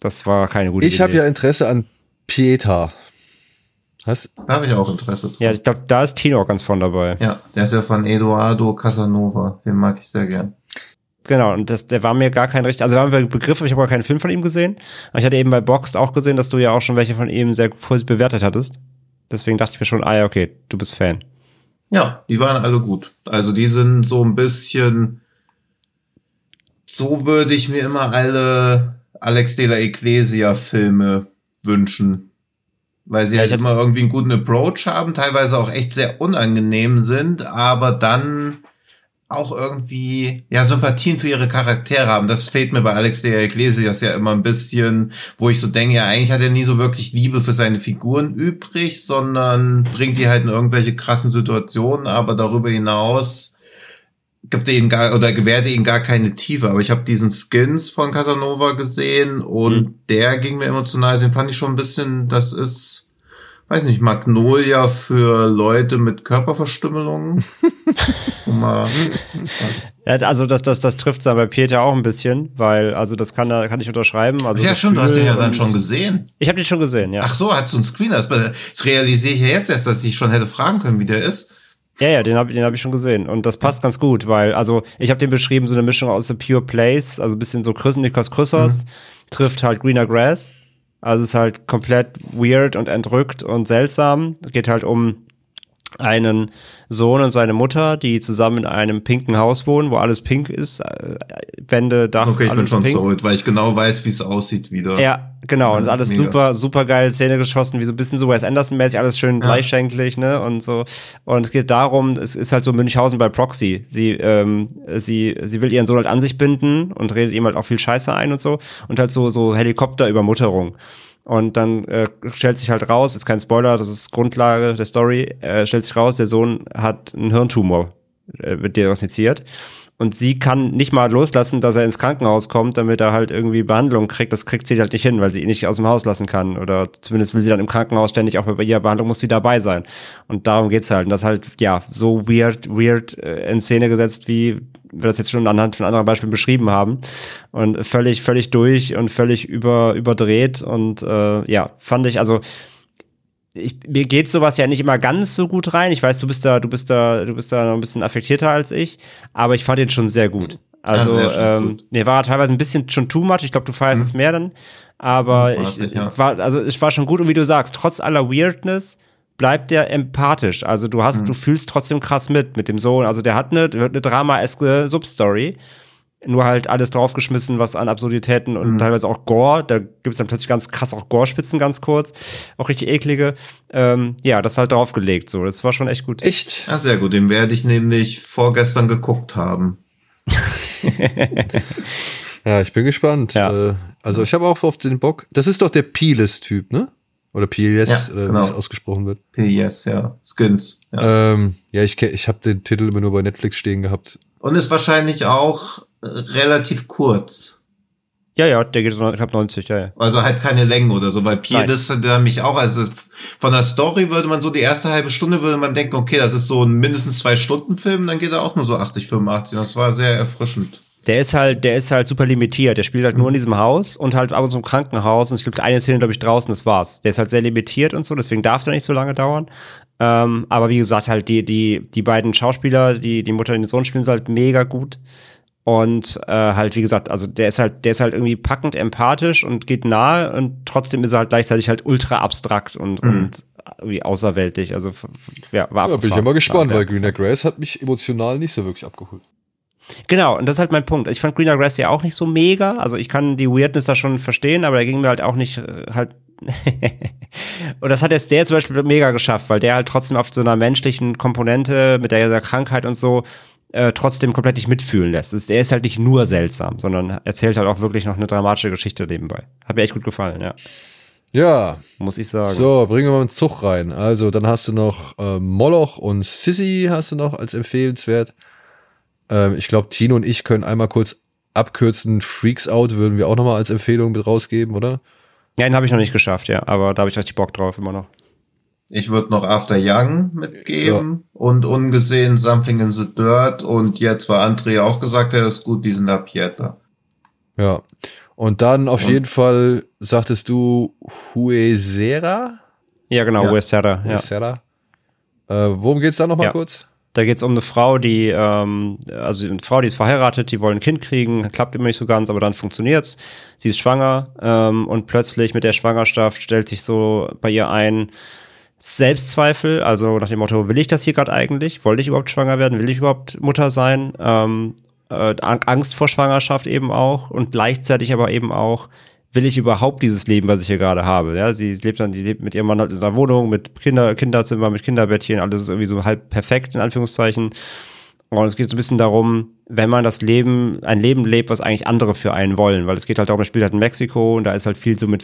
Das war keine gute ich Idee. Ich habe ja Interesse an Pieta. Was? Da habe ich auch Interesse dran. Ja, ich glaube, da ist Tino ganz von dabei. Ja, der ist ja von Eduardo Casanova. Den mag ich sehr gern. Genau, und das, der war mir gar kein richtig, also war mir Begriff, ich habe gar keinen Film von ihm gesehen. Aber ich hatte eben bei Boxed auch gesehen, dass du ja auch schon welche von ihm sehr positiv bewertet hattest. Deswegen dachte ich mir schon, ah ja, okay, du bist Fan. Ja, die waren alle gut. Also die sind so ein bisschen, so würde ich mir immer alle Alex de la Ecclesia Filme wünschen. Weil sie ja, halt immer irgendwie einen guten Approach haben, teilweise auch echt sehr unangenehm sind, aber dann auch irgendwie ja Sympathien für ihre Charaktere haben. Das fehlt mir bei Alex de Iglesias ja immer ein bisschen, wo ich so denke, ja, eigentlich hat er nie so wirklich Liebe für seine Figuren übrig, sondern bringt die halt in irgendwelche krassen Situationen, aber darüber hinaus gibt ihnen gar oder gewährt ihnen gar keine Tiefe. Aber ich habe diesen Skins von Casanova gesehen und mhm. der ging mir emotional, den fand ich schon ein bisschen, das ist weiß nicht, Magnolia für Leute mit Körperverstümmelungen. <laughs> ja, also das, das, das trifft es bei Peter auch ein bisschen, weil, also das kann, kann ich unterschreiben. Also ja, schon, du hast den ja dann schon gesehen. Ich habe den schon gesehen, ja. Ach so, hat so ein Screen. Das, das realisiere ich ja jetzt erst, dass ich schon hätte fragen können, wie der ist. Ja, ja, den habe den hab ich schon gesehen. Und das passt ganz gut, weil, also, ich habe den beschrieben, so eine Mischung aus The Pure Place, also ein bisschen so Nikos Chrysos, mhm. trifft halt Greener Grass also es ist halt komplett weird und entrückt und seltsam. Es geht halt um einen Sohn und seine Mutter, die zusammen in einem pinken Haus wohnen, wo alles pink ist, äh, Wände, Dach, okay, ich bin schon pink. sold, weil ich genau weiß, wie es aussieht wieder. Ja, genau, und alles Mega. super, super geil Szene geschossen, wie so ein bisschen so Wes Anderson-mäßig, alles schön ja. gleichschenklich, ne, und so. Und es geht darum, es ist halt so Münchhausen bei Proxy. Sie, ähm, sie, sie will ihren Sohn halt an sich binden und redet ihm halt auch viel Scheiße ein und so. Und halt so, so Helikopterübermutterung. Und dann äh, stellt sich halt raus, ist kein Spoiler, das ist Grundlage der Story, äh, stellt sich raus, der Sohn hat einen Hirntumor, äh, wird diagnostiziert. Und sie kann nicht mal loslassen, dass er ins Krankenhaus kommt, damit er halt irgendwie Behandlung kriegt. Das kriegt sie halt nicht hin, weil sie ihn nicht aus dem Haus lassen kann. Oder zumindest will sie dann im Krankenhaus ständig auch bei ihrer Behandlung muss sie dabei sein. Und darum geht's halt. Und das halt, ja, so weird, weird äh, in Szene gesetzt, wie wir das jetzt schon anhand von anderen Beispielen beschrieben haben. Und völlig, völlig durch und völlig über, überdreht. Und äh, ja, fand ich, also ich, mir geht sowas ja nicht immer ganz so gut rein. Ich weiß, du bist da, du bist da, du bist da noch ein bisschen affektierter als ich, aber ich fand den schon sehr gut. Also, ja, ähm, nee, war teilweise ein bisschen schon too much. Ich glaube, du feierst mhm. es mehr dann. Aber ich, ich ja. war, also es war schon gut und wie du sagst, trotz aller Weirdness bleibt der empathisch. Also du hast, mhm. du fühlst trotzdem krass mit, mit dem Sohn. Also der hat eine, eine Drama-eske Substory. Nur halt alles draufgeschmissen, was an Absurditäten und mhm. teilweise auch Gore. Da gibt es dann plötzlich ganz krass auch Gore-Spitzen ganz kurz. Auch richtig eklige. Ähm, ja, das halt draufgelegt. So, das war schon echt gut. Echt? Ja, sehr gut. Den werde ich nämlich vorgestern geguckt haben. <laughs> ja, ich bin gespannt. Ja. Äh, also ich habe auch auf den Bock. Das ist doch der Piles-Typ, ne? Oder PLS, ja, oder genau. wie es ausgesprochen wird. PLS, ja. Skins. Ja, ähm, ja ich, ich habe den Titel immer nur bei Netflix stehen gehabt. Und ist wahrscheinlich auch relativ kurz. Ja, ja, der geht so knapp 90, ja, ja. Also halt keine Länge oder so, weil PLS da mich auch, also von der Story würde man so die erste halbe Stunde würde man denken, okay, das ist so ein mindestens zwei Stunden Film, dann geht er auch nur so 80, 85. Das war sehr erfrischend. Der ist halt, der ist halt super limitiert. Der spielt halt nur in diesem Haus und halt ab und zu im Krankenhaus. Und es gibt eine Szene, glaube ich, draußen, das war's. Der ist halt sehr limitiert und so, deswegen darf der nicht so lange dauern. Ähm, aber wie gesagt, halt die, die, die beiden Schauspieler, die die Mutter und den Sohn spielen, sind halt mega gut. Und äh, halt, wie gesagt, also der ist halt, der ist halt irgendwie packend empathisch und geht nahe und trotzdem ist er halt gleichzeitig halt ultra abstrakt und, mhm. und irgendwie außerweltlich. Also ja, war ja, bin ich ja mal gespannt, weil Greener Grace hat mich emotional nicht so wirklich abgeholt. Genau, und das ist halt mein Punkt. Ich fand Greener Grass ja auch nicht so mega. Also ich kann die Weirdness da schon verstehen, aber er ging mir halt auch nicht äh, halt. <laughs> und das hat jetzt der zum Beispiel mega geschafft, weil der halt trotzdem auf so einer menschlichen Komponente mit der Krankheit und so äh, trotzdem komplett nicht mitfühlen lässt. Ist, er ist halt nicht nur seltsam, sondern erzählt halt auch wirklich noch eine dramatische Geschichte nebenbei. Hat mir echt gut gefallen, ja. Ja. Muss ich sagen. So, bringen wir mal einen Zug rein. Also, dann hast du noch äh, Moloch und Sissy hast du noch als empfehlenswert. Ähm, ich glaube, Tino und ich können einmal kurz abkürzen. Freaks Out würden wir auch nochmal als Empfehlung mit rausgeben, oder? Ja, den habe ich noch nicht geschafft, ja, aber da habe ich richtig Bock drauf immer noch. Ich würde noch After Young mitgeben ja. und ungesehen Something in the Dirt und jetzt, weil André auch gesagt hat, ist gut, diesen La Pieta. Ja. Und dann auf und jeden Fall sagtest du Huesera? Ja, genau, ja. Huesera. Ja. Huesera. Äh, worum geht's da nochmal ja. kurz? Da geht es um eine Frau, die, ähm, also eine Frau, die ist verheiratet, die wollen ein Kind kriegen, klappt immer nicht so ganz, aber dann funktioniert's. Sie ist schwanger ähm, und plötzlich mit der Schwangerschaft stellt sich so bei ihr ein Selbstzweifel, also nach dem Motto, will ich das hier gerade eigentlich? Wollte ich überhaupt schwanger werden? Will ich überhaupt Mutter sein? Ähm, äh, Angst vor Schwangerschaft eben auch und gleichzeitig aber eben auch, will ich überhaupt dieses Leben, was ich hier gerade habe? Ja, sie lebt dann, die lebt mit ihrem Mann halt in einer Wohnung, mit Kinder, Kinderzimmer, mit Kinderbettchen, alles ist irgendwie so halb perfekt, in Anführungszeichen. Und es geht so ein bisschen darum, wenn man das Leben, ein Leben lebt, was eigentlich andere für einen wollen, weil es geht halt darum, er spielt halt in Mexiko und da ist halt viel so mit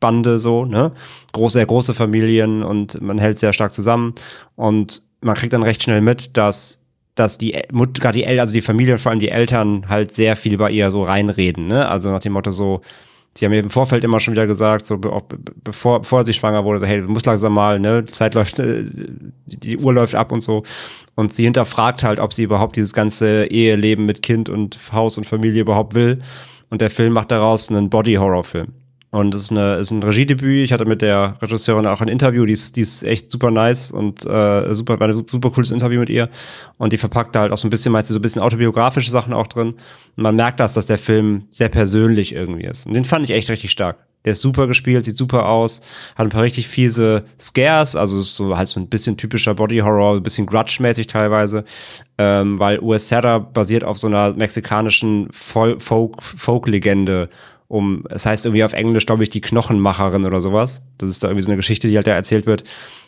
Familienbande so, ne? Große, sehr große Familien und man hält sehr stark zusammen und man kriegt dann recht schnell mit, dass dass die Mutter, die El also die Familie und vor allem die Eltern halt sehr viel bei ihr so reinreden, ne? Also nach dem Motto so, sie haben mir im Vorfeld immer schon wieder gesagt, so auch bevor, bevor sie schwanger wurde, so, hey, du musst langsam mal, ne, Zeit läuft, äh, die Uhr läuft ab und so. Und sie hinterfragt halt, ob sie überhaupt dieses ganze Eheleben mit Kind und Haus und Familie überhaupt will. Und der Film macht daraus einen Body-Horror-Film. Und es ist, eine, ist ein Regiedebüt. Ich hatte mit der Regisseurin auch ein Interview, die ist, die ist echt super nice und äh, super, war ein super cooles Interview mit ihr. Und die verpackt da halt auch so ein bisschen, meist so ein bisschen autobiografische Sachen auch drin. Und man merkt das, dass der Film sehr persönlich irgendwie ist. Und den fand ich echt richtig stark. Der ist super gespielt, sieht super aus, hat ein paar richtig fiese Scares, also ist so halt so ein bisschen typischer Body Horror, ein bisschen Grudge-mäßig teilweise, ähm, weil US Serra basiert auf so einer mexikanischen Folk-Legende um, es heißt irgendwie auf Englisch, glaube ich, die Knochenmacherin oder sowas. Das ist da irgendwie so eine Geschichte, die halt da erzählt wird.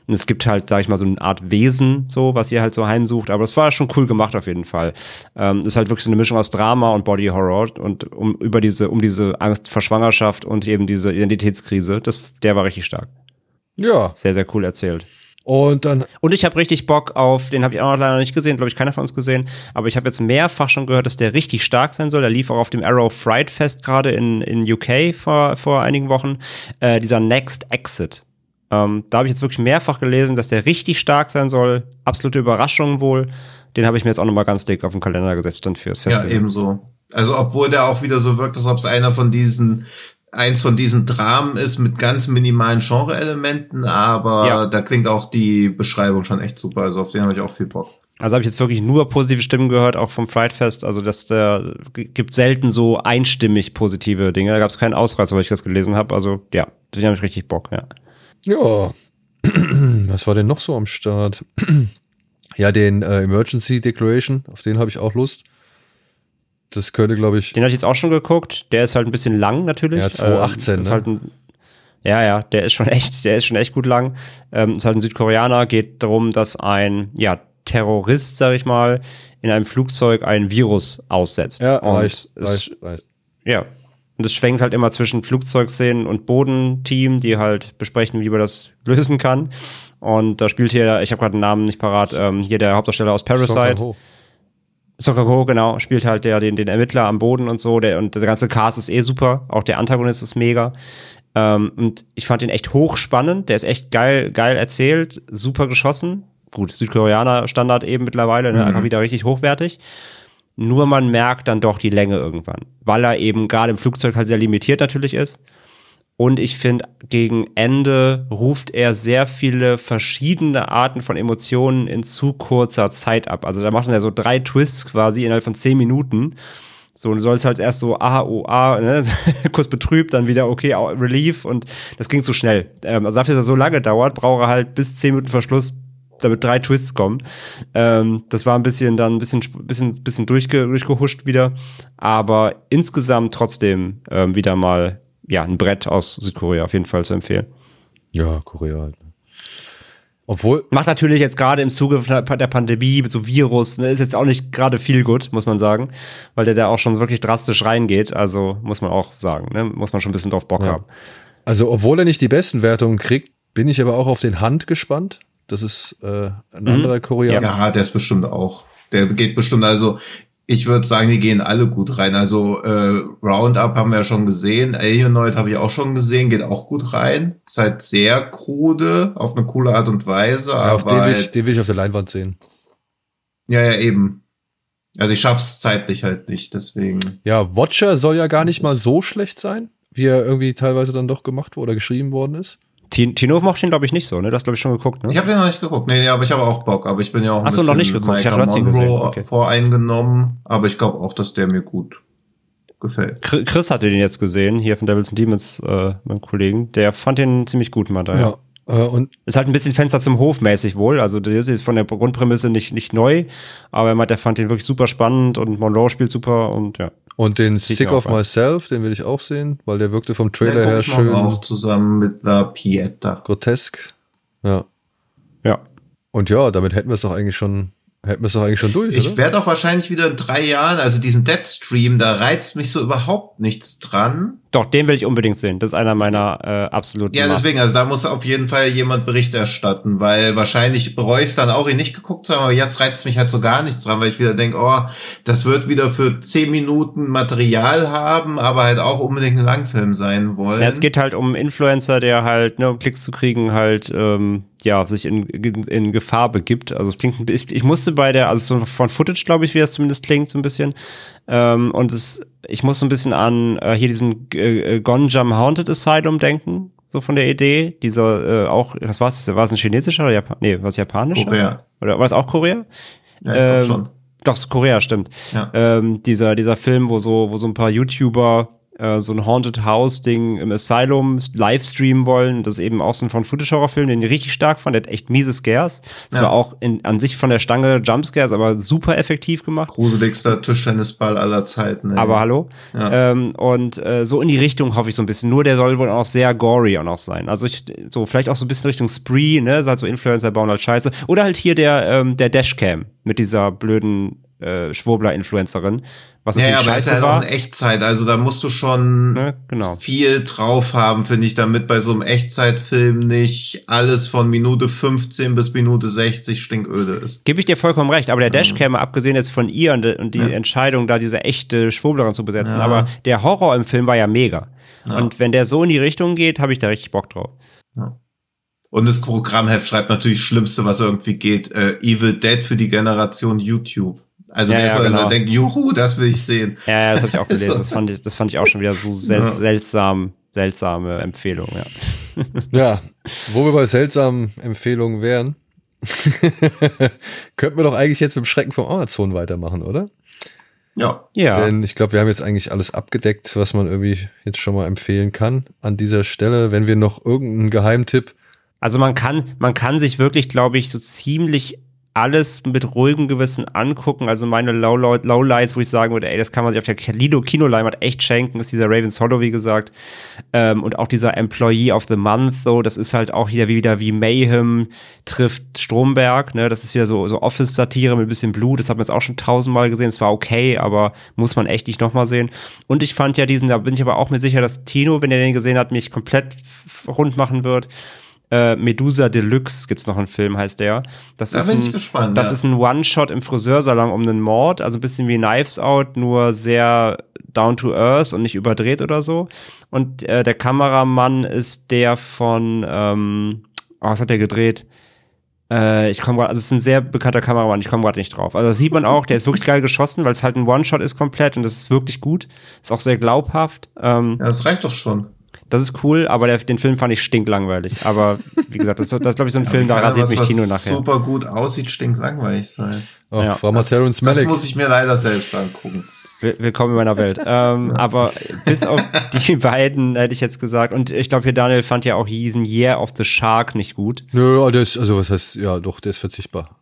Und es gibt halt, sag ich mal, so eine Art Wesen, so, was ihr halt so heimsucht. Aber das war schon cool gemacht auf jeden Fall. Ähm, ist halt wirklich so eine Mischung aus Drama und Body Horror und um über diese, um diese Angst vor Schwangerschaft und eben diese Identitätskrise. Das, der war richtig stark. Ja. Sehr, sehr cool erzählt. Und dann. Und ich habe richtig Bock auf, den habe ich auch noch leider nicht gesehen, glaube ich, keiner von uns gesehen. Aber ich habe jetzt mehrfach schon gehört, dass der richtig stark sein soll. Der lief auch auf dem Arrow Fright Fest gerade in, in UK vor, vor einigen Wochen. Äh, dieser Next Exit. Ähm, da habe ich jetzt wirklich mehrfach gelesen, dass der richtig stark sein soll. Absolute Überraschung wohl. Den habe ich mir jetzt auch nochmal ganz dick auf den Kalender gesetzt dann fürs Festival. Ja, ebenso. Also obwohl der auch wieder so wirkt, als ob es einer von diesen eins von diesen Dramen ist mit ganz minimalen Genre-Elementen, aber ja. da klingt auch die Beschreibung schon echt super. Also auf den habe ich auch viel Bock. Also habe ich jetzt wirklich nur positive Stimmen gehört, auch vom Fright Fest. Also dass der gibt selten so einstimmig positive Dinge. Da gab es keinen Ausreißer, weil ich das gelesen habe. Also ja, den habe ich richtig Bock, ja. Ja. <clears throat> Was war denn noch so am Start? <clears throat> ja, den äh, Emergency Declaration, auf den habe ich auch Lust. Das könnte, glaube ich. Den habe ich jetzt auch schon geguckt. Der ist halt ein bisschen lang natürlich. Ja, 2018, ähm, ne? Halt ein, ja, ja, der ist schon <laughs> echt, der ist schon echt gut lang. Ähm, ist halt ein Südkoreaner, geht darum, dass ein, ja, Terrorist, sag ich mal, in einem Flugzeug ein Virus aussetzt. Ja, und reicht, reicht, reicht. Ja. Und es schwenkt halt immer zwischen Flugzeugszenen und Bodenteam, die halt besprechen, wie man das lösen kann. Und da spielt hier, ich habe gerade den Namen nicht parat, ähm, hier der Hauptdarsteller aus Parasite. Sokako, genau, spielt halt der, den, den Ermittler am Boden und so. Der, und der ganze Cast ist eh super. Auch der Antagonist ist mega. Ähm, und ich fand ihn echt hochspannend. Der ist echt geil, geil erzählt, super geschossen. Gut, Südkoreaner Standard eben mittlerweile, ne? Mhm. einfach wieder richtig hochwertig. Nur man merkt dann doch die Länge irgendwann, weil er eben gerade im Flugzeug halt sehr limitiert natürlich ist. Und ich finde, gegen Ende ruft er sehr viele verschiedene Arten von Emotionen in zu kurzer Zeit ab. Also da macht er so drei Twists quasi innerhalb von zehn Minuten. So, du sollst halt erst so, ah, oh, ah, ne? <laughs> kurz betrübt, dann wieder, okay, Relief und das ging zu schnell. Ähm, also dafür, dass er so lange dauert, braucht er halt bis zehn Minuten Verschluss, damit drei Twists kommen. Ähm, das war ein bisschen dann ein bisschen, bisschen, bisschen durchge, durchgehuscht wieder. Aber insgesamt trotzdem ähm, wieder mal ja, ein Brett aus Südkorea auf jeden Fall zu empfehlen. Ja, Korea halt. Ne. Obwohl. Macht natürlich jetzt gerade im Zuge der Pandemie mit so Virus, ne, ist jetzt auch nicht gerade viel gut, muss man sagen, weil der da auch schon wirklich drastisch reingeht. Also muss man auch sagen, ne, muss man schon ein bisschen drauf Bock ja. haben. Also, obwohl er nicht die besten Wertungen kriegt, bin ich aber auch auf den Hand gespannt. Das ist äh, ein mhm. anderer Koreaner. Ja, der ist bestimmt auch Der geht bestimmt, also ich würde sagen, die gehen alle gut rein. Also äh, Roundup haben wir ja schon gesehen, Alienoid habe ich auch schon gesehen, geht auch gut rein. Ist halt sehr krude, auf eine coole Art und Weise. Ja, auf den will, ich, den will ich auf der Leinwand sehen. ja, ja, eben. Also ich schaff's zeitlich halt nicht, deswegen. Ja, Watcher soll ja gar nicht mal so schlecht sein, wie er irgendwie teilweise dann doch gemacht wurde oder geschrieben worden ist. Ti- Tino mochte ihn, glaube ich, nicht so, ne? Das glaube ich schon geguckt, ne? Ich habe den noch nicht geguckt. Nee, nee, aber ich habe auch Bock. Aber ich bin ja auch ein Ach so, noch bisschen nicht geguckt. Ich dachte, du hast ihn gesehen. Okay. voreingenommen. Aber ich glaube auch, dass der mir gut gefällt. Chri- Chris hatte den jetzt gesehen, hier von Devils and Demons, äh, mein Kollegen. Der fand den ziemlich gut, meinte er. Ja. Äh, und Ist halt ein bisschen Fenster zum Hof mäßig wohl. Also das ist von der Grundprämisse nicht, nicht neu. Aber er meint, er fand den wirklich super spannend und Monroe spielt super und ja. Und den Sieht Sick of ein. Myself, den will ich auch sehen, weil der wirkte vom Trailer Der her schön auch zusammen mit La Pieta. grotesk. Ja. Ja. Und ja, damit hätten wir es doch eigentlich schon, hätten wir es doch eigentlich schon durch, Ich werde auch wahrscheinlich wieder in drei Jahren, also diesen Deadstream, da reizt mich so überhaupt nichts dran. Doch, den will ich unbedingt sehen. Das ist einer meiner äh, absoluten Ja, deswegen, also da muss auf jeden Fall jemand Bericht erstatten, weil wahrscheinlich bereue ich dann auch, ihn nicht geguckt zu haben, aber jetzt reizt mich halt so gar nichts dran, weil ich wieder denke, oh, das wird wieder für zehn Minuten Material haben, aber halt auch unbedingt ein Langfilm sein wollen. Ja, es geht halt um einen Influencer, der halt, ne, um Klicks zu kriegen, halt, ähm, ja, sich in, in, in Gefahr begibt. Also es klingt ein bisschen, ich musste bei der, also so von Footage, glaube ich, wie das zumindest klingt, so ein bisschen. Ähm, und es, ich muss so ein bisschen an äh, hier diesen äh, äh, Gonjam Haunted Asylum denken, so von der Idee. Dieser äh, auch, was war es? War es ein chinesischer oder Japan nee, was japanischer? Korea. Oder war es auch Korea? Ja, ich Ähm, schon. Doch, Korea, stimmt. Ja. Ähm, dieser, dieser Film, wo so, wo so ein paar YouTuber äh, so ein Haunted House-Ding im Asylum livestreamen wollen. Das ist eben auch so ein Footage-Horror-Film, den ich richtig stark fand. Der hat echt miese Scares. Das Ja. war auch in, an sich von der Stange Jumpscares, aber super effektiv gemacht. Gruseligster Tischtennisball aller Zeiten. ey. Aber hallo. Ja. Ähm, und äh, so in die Richtung hoffe ich so ein bisschen. Nur der soll wohl auch sehr gory auch noch sein. Also ich, so vielleicht auch so ein bisschen Richtung Spree, ne? Ist halt so Influencer bauen halt Scheiße. Oder halt hier der, ähm, der Dashcam mit dieser blöden äh, Schwurbler-Influencerin. Was Ja, ja, aber ist scheiße halt auch war. in Echtzeit. Also da musst du schon Ne? Genau. viel drauf haben, finde ich, damit bei so einem Echtzeitfilm nicht alles von Minute 15 bis Minute 60 stinköde ist. Gebe ich dir vollkommen recht, aber der Dashcam, mal abgesehen jetzt von ihr und, und die Ja. Entscheidung, da diese echte Schwurblerin zu besetzen, Ja. aber der Horror im Film war ja mega. Ja. Und wenn der so in die Richtung geht, habe ich da richtig Bock drauf. Und das Programmheft schreibt natürlich das Schlimmste, was irgendwie geht. Äh, Evil Dead für die Generation YouTube. Also Ja, wer ja, soll genau. da denken, juhu, das will ich sehen. Ja, ja das habe ich auch <laughs> gelesen. So. Das fand ich, das fand ich auch schon wieder so sel Ja. seltsam, seltsame Empfehlung, ja. <laughs> Ja, wo wir bei seltsamen Empfehlungen wären, <laughs> könnten wir doch eigentlich jetzt mit dem Schrecken vom Amazon weitermachen, oder? Ja. Ja. Denn ich glaube, wir haben jetzt eigentlich alles abgedeckt, was man irgendwie jetzt schon mal empfehlen kann an dieser Stelle. Wenn wir noch irgendeinen Geheimtipp Also man kann, man kann sich wirklich, glaube ich, so ziemlich alles mit ruhigem Gewissen angucken. Also meine Lowlight- Lowlights, wo ich sagen würde, ey, das kann man sich auf der Lido Kinoleinwand echt schenken, ist dieser Ravens Hollow, wie gesagt. Ähm, und auch dieser Employee of the Month, so, das ist halt auch wieder wieder wie Mayhem trifft Stromberg, ne? Das ist wieder so, so Office-Satire mit ein bisschen Blut. Das hat man jetzt auch schon tausendmal gesehen. Es war okay, aber muss man echt nicht nochmal sehen. Und ich fand ja diesen, da bin ich aber auch mir sicher, dass Tino, wenn er den gesehen hat, mich komplett rund machen wird. Äh, Medusa Deluxe gibt's noch einen Film, heißt der. Das Da ist bin ein, ich gespannt, Das ja. ist ein One-Shot im Friseursalon um einen Mord, also ein bisschen wie Knives Out, nur sehr down to earth und nicht überdreht oder so. Und äh, der Kameramann ist der von, ähm, oh, was hat der gedreht? Äh, ich komme gerade, also es ist ein sehr bekannter Kameramann, ich komme gerade nicht drauf. Also das sieht man auch, der ist wirklich geil geschossen, weil es halt ein One-Shot ist komplett und das ist wirklich gut. Ist auch sehr glaubhaft. Ähm, Ja, das reicht doch schon. Das ist cool, aber der, den Film fand ich stinklangweilig. Aber wie gesagt, das, das ist, glaube ich, so ein Film, da rasiert was, mich was Tino nachher. super gut aussieht, stinklangweilig sein. Oh, Ja, Das, Terrence das Malick. muss ich mir leider selbst angucken. Will- Willkommen in meiner Welt. ähm, aber bis auf die <laughs> beiden hätte ich jetzt gesagt, und ich glaube, hier Daniel fand ja auch diesen Year of the Shark nicht gut. Nö, oh, der ist, also was heißt, ja, doch, der ist verzichtbar.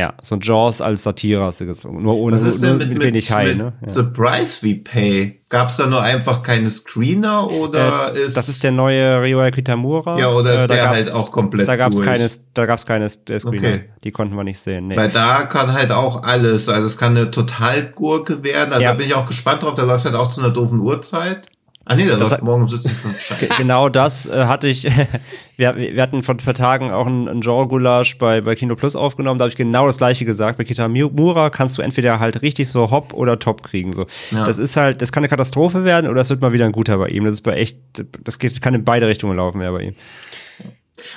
Ja, so ein Jaws als Satire hast du gesagt. Nur ohne Was ist denn mit, mit, wenig High, mit ne? Ja. The Price We Pay? Gab's da nur einfach keine Screener oder Äh, ist das ist der neue Ryoya Kitamura. Ja, oder ist Äh, da der halt auch komplett Da gab's durch? keine, da gab's keine Screener. Okay. Die konnten wir nicht sehen. Nee. Weil da kann halt auch alles, also es kann eine Totalgurke werden. Also Ja. da bin ich auch gespannt drauf. Der läuft halt auch zu einer doofen Uhrzeit. Ah nee, der Das läuft morgen um 17.05 Scheiße. Genau das äh, hatte ich. <laughs> wir, wir hatten vor ein paar Tagen auch ein, ein Genre-Gulasch bei, bei Kino Plus aufgenommen. Da habe ich genau das gleiche gesagt. Bei Kitamura kannst du entweder halt richtig so Hop oder Top kriegen. So. Ja. Das ist halt, das kann eine Katastrophe werden oder es wird mal wieder ein guter bei ihm. Das ist bei echt, das geht, kann in beide Richtungen laufen, ja, bei ihm.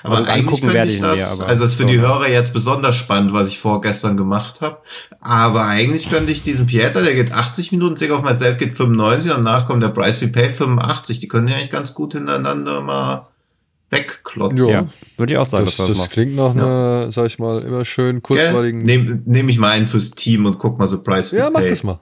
Aber Also eigentlich angucken könnte werde ich das, mir, aber also das ist für so. die Hörer jetzt besonders spannend, was ich vorgestern gemacht habe. Aber eigentlich könnte ich diesen Pieter, der geht 80 Minuten, Sick of Myself geht 95 und danach kommt der Price We Pay 85. Die können ja eigentlich ganz gut hintereinander mal wegklotzen. Ja. Ja, würde ich auch sagen, Das, dass das das klingt nach einer, sag ich mal, immer schön kurzweiligen. Nehme nehm ich mal einen fürs Team und guck mal so Price We ja, mach Pay. das mal.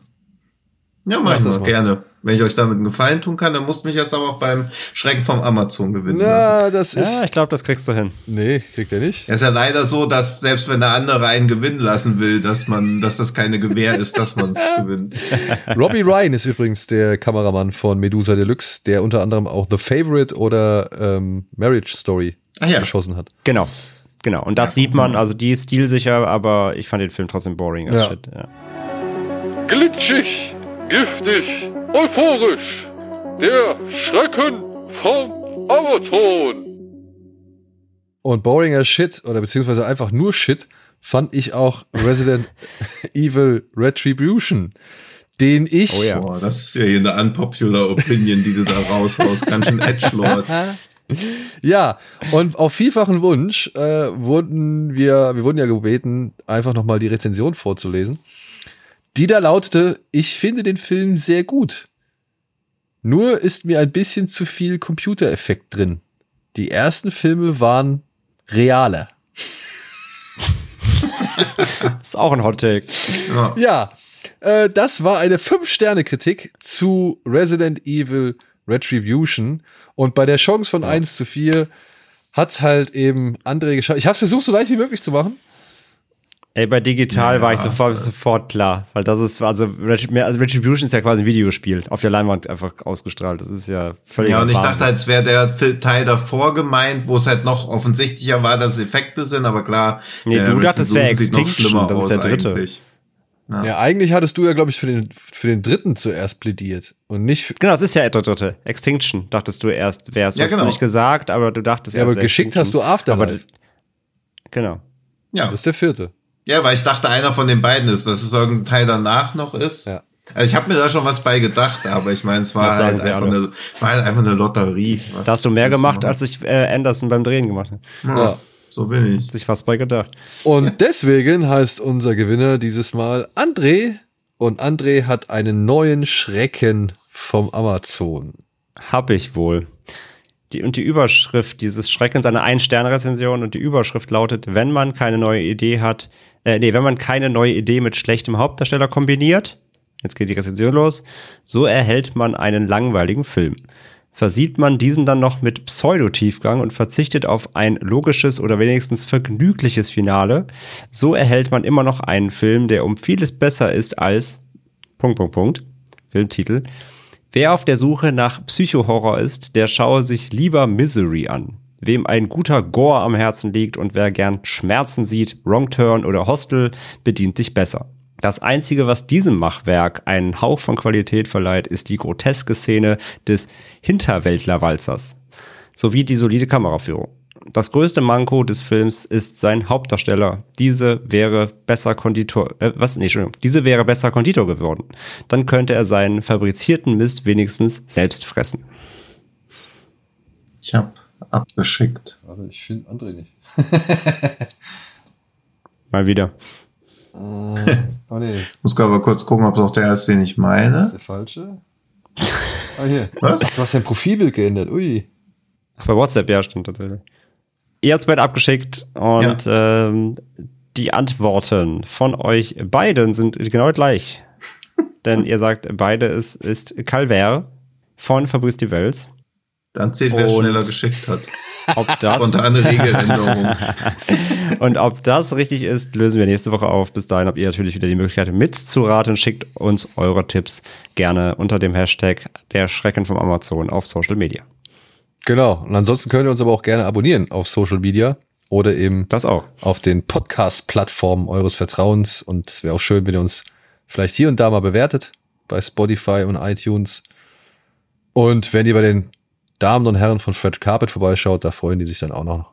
Ja, Mach mach ich das mal, mal. gerne. Wenn ich euch damit einen Gefallen tun kann, dann musst du mich jetzt aber auch beim Schrecken vom Amazon gewinnen lassen. Na, das Ja, ist. ich glaube, das kriegst du hin. Nee, kriegt er nicht. Es ist ja leider so, dass selbst wenn der andere einen gewinnen lassen will, dass man, dass das keine Gewähr ist, dass man es <laughs> gewinnt. Robbie Ryan ist übrigens der Kameramann von Medusa Deluxe, der unter anderem auch The Favorite oder ähm, Marriage Story ja. geschossen hat. Genau. Genau. Und das sieht man, also die ist stilsicher, aber ich fand den Film trotzdem boring as Ja. shit. Ja. Glitschig, giftig, euphorisch. Der Schrecken vom Amazon. Und Boring as Shit oder beziehungsweise einfach nur Shit fand ich auch Resident <laughs> Evil Retribution, den ich Oh ja. Boah, das ist ja hier eine unpopular Opinion, die du da raushaust. Ganz schön Edgelord. <laughs> Ja, und auf vielfachen Wunsch äh, wurden wir, wir wurden ja gebeten, einfach nochmal die Rezension vorzulesen. Die da lautete, ich finde den Film sehr gut. Nur ist mir ein bisschen zu viel Computereffekt drin. Die ersten Filme waren realer. <laughs> Ist auch ein Hot Take. Ja. Ja, äh, das war eine 5-Sterne-Kritik zu Resident Evil Retribution. Und bei der Chance von 1 zu 4 hat's halt eben André geschafft. Ich habe versucht, so leicht wie möglich zu machen. Ey, bei digital Ja. war ich sofort, sofort klar, weil das ist, also, also Retribution ist ja quasi ein Videospiel, auf der Leinwand einfach ausgestrahlt. Das ist ja völlig. Ja, und ich dachte, als wäre der Teil davor gemeint, wo es halt noch offensichtlicher war, dass es Effekte sind, aber klar. Nee, der du dachtest, es wäre Extinction, das ist der dritte. eigentlich. Ja. Ja, eigentlich hattest du ja, glaube ich, für den, für den dritten zuerst plädiert. Und nicht für, Genau, das ist ja der dritte. Extinction, dachtest du erst, wär's. Ja, hast du genau. nicht gesagt, aber du dachtest ja, erst, aber geschickt hast du. Afterlife. Aber- Genau. Ja. das ist der vierte. Ja, weil ich dachte, einer von den beiden ist, dass es irgendein Teil danach noch ist. Ja. Also ich habe mir da schon was bei gedacht, aber ich meine, es war halt einfach eine, war halt einfach eine Lotterie. Was Da hast du mehr gemacht, als ich äh, Anderson beim Drehen gemacht habe. Ja, Ja. So bin ich. Sich fast bei gedacht. Und deswegen heißt unser Gewinner dieses Mal André. Und André hat einen neuen Schrecken vom Amazon. Hab ich wohl. Die, und die Überschrift dieses Schreckens, eine Ein-Sterne-Rezension und die Überschrift lautet, wenn man keine neue Idee hat, äh, nee, wenn man keine neue Idee mit schlechtem Hauptdarsteller kombiniert, jetzt geht die Rezension los, so erhält man einen langweiligen Film. Versieht man diesen dann noch mit Pseudotiefgang und verzichtet auf ein logisches oder wenigstens vergnügliches Finale, so erhält man immer noch einen Film, der um vieles besser ist als Punkt, Punkt, Punkt, Filmtitel, Wer auf der Suche nach Psychohorror ist, der schaue sich lieber Misery an. Wem ein guter Gore am Herzen liegt und wer gern Schmerzen sieht, Wrong Turn oder Hostel, bedient sich besser. Das einzige, was diesem Machwerk einen Hauch von Qualität verleiht, ist die groteske Szene des Hinterwäldlerwalzers sowie die solide Kameraführung. Das größte Manko des Films ist sein Hauptdarsteller. Diese wäre besser Konditor, äh, was? Nee, Entschuldigung. Diese wäre besser Konditor geworden. Dann könnte er seinen fabrizierten Mist wenigstens selbst fressen. Ich habe abgeschickt. Warte, ich finde André nicht. <laughs> Mal wieder. Äh, oh nee, das Muss aber kurz gucken, ob es auch der ist, den ich ist meine. der falsche. Ah, hier. Was? Du hast dein Profilbild geändert. Ui. Ach, bei WhatsApp, ja, stimmt tatsächlich. Ihr habt's beide abgeschickt und ähm, die Antworten von euch beiden sind genau gleich. <laughs> Denn ihr sagt, beide ist, ist Calvaire von Fabrice Duvels. Dann zählt, wer Und- schneller geschickt hat. Ob das Spontane Regeländerung. <laughs> Und ob das richtig ist, lösen wir nächste Woche auf. Bis dahin habt ihr natürlich wieder die Möglichkeit mitzuraten. Schickt uns eure Tipps gerne unter dem Hashtag der Schrecken vom Amazon auf Social Media. Genau. Und ansonsten könnt ihr uns aber auch gerne abonnieren auf Social Media oder eben Das auch. auf den Podcast-Plattformen eures Vertrauens. Und es wäre auch schön, wenn ihr uns vielleicht hier und da mal bewertet bei Spotify und iTunes. Und wenn ihr bei den Damen und Herren von Fred Carpet vorbeischaut, da freuen die sich dann auch noch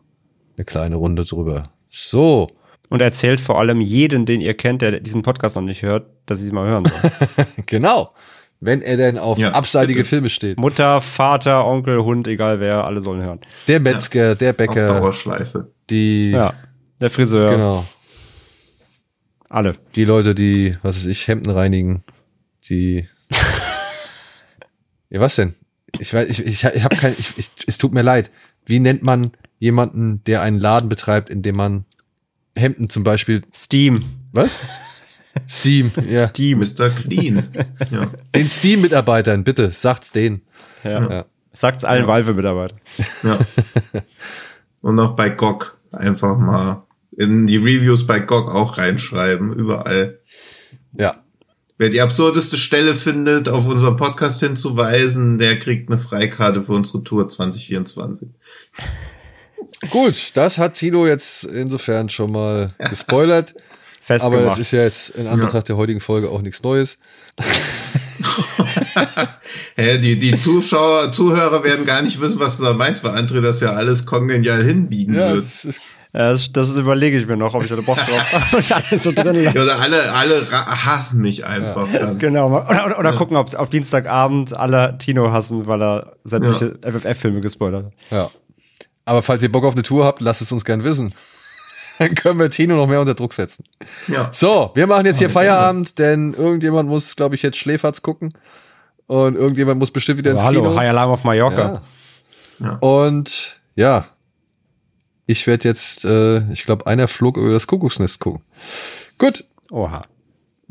eine kleine Runde drüber. So, Und erzählt vor allem jeden, den ihr kennt, der diesen Podcast noch nicht hört, dass sie sie mal hören soll. <laughs> genau. Wenn er denn auf Ja, abseitige bitte. Filme steht. Mutter, Vater, Onkel, Hund, egal wer, alle sollen hören. Der Metzger, der Auf Bäcker, Dauerschleife. die, Ja. Der Friseur, genau, alle. die Leute, die, was weiß ich, Hemden reinigen, die, <laughs> ja, was denn? Ich weiß, ich, ich, ich habe kein, ich, ich, es tut mir leid. Wie nennt man jemanden, der einen Laden betreibt, in dem man Hemden zum Beispiel, Steam. was? <laughs> Steam, ja. Steam. Mr. Clean. ja. Den Steam-Mitarbeitern, bitte, sagt's denen. Ja. Ja. Sagt's allen Valve-Mitarbeitern. ja. Und auch bei GOG einfach mal in die Reviews bei GOG auch reinschreiben, überall. Ja, Wer die absurdeste Stelle findet, auf unseren Podcast hinzuweisen, der kriegt eine Freikarte für unsere Tour 2024. gut, das hat Tino jetzt insofern schon mal gespoilert. <laughs> Aber Festgemacht. das ist ja jetzt in Anbetracht der heutigen Folge auch nichts Neues. <laughs> Die, die Zuschauer, Zuhörer werden gar nicht wissen, was du da meinst, weil André das ja alles kongenial hinbiegen Ja, wird. das ist, Ja, das, das überlege ich mir noch, ob ich da Bock drauf <laughs> habe. Und alles so drin. Ja, oder alle, alle hassen mich einfach. Dann. Genau, oder, oder, oder gucken, ob, ob Dienstagabend alle Tino hassen, weil er sämtliche FFF-Filme gespoilert hat. ja. Aber falls ihr Bock auf eine Tour habt, lasst es uns gern wissen. Dann können wir Tino noch mehr unter Druck setzen. Ja. So, wir machen jetzt hier Feierabend, denn irgendjemand muss, glaube ich, jetzt Schläferz gucken. Und irgendjemand muss bestimmt wieder ins Aber hallo, Kino. High Alarm auf Mallorca. Ja. Ja. Und ja, ich werde jetzt, äh, ich glaube, einer flog über das Kuckucksnest gucken. Gut, Oha.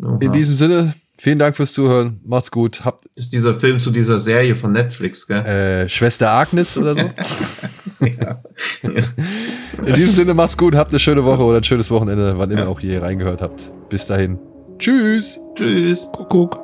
Oha. in diesem Sinne, vielen Dank fürs Zuhören. Macht's gut. Habt ist dieser Film zu dieser Serie von Netflix, gell? äh, Schwester Agnes oder so. <laughs> ja. In diesem Sinne, macht's gut. Habt eine schöne Woche oder ein schönes Wochenende, wann immer Ja. auch hier reingehört habt. Bis dahin. Tschüss. Tschüss. Kuckuck.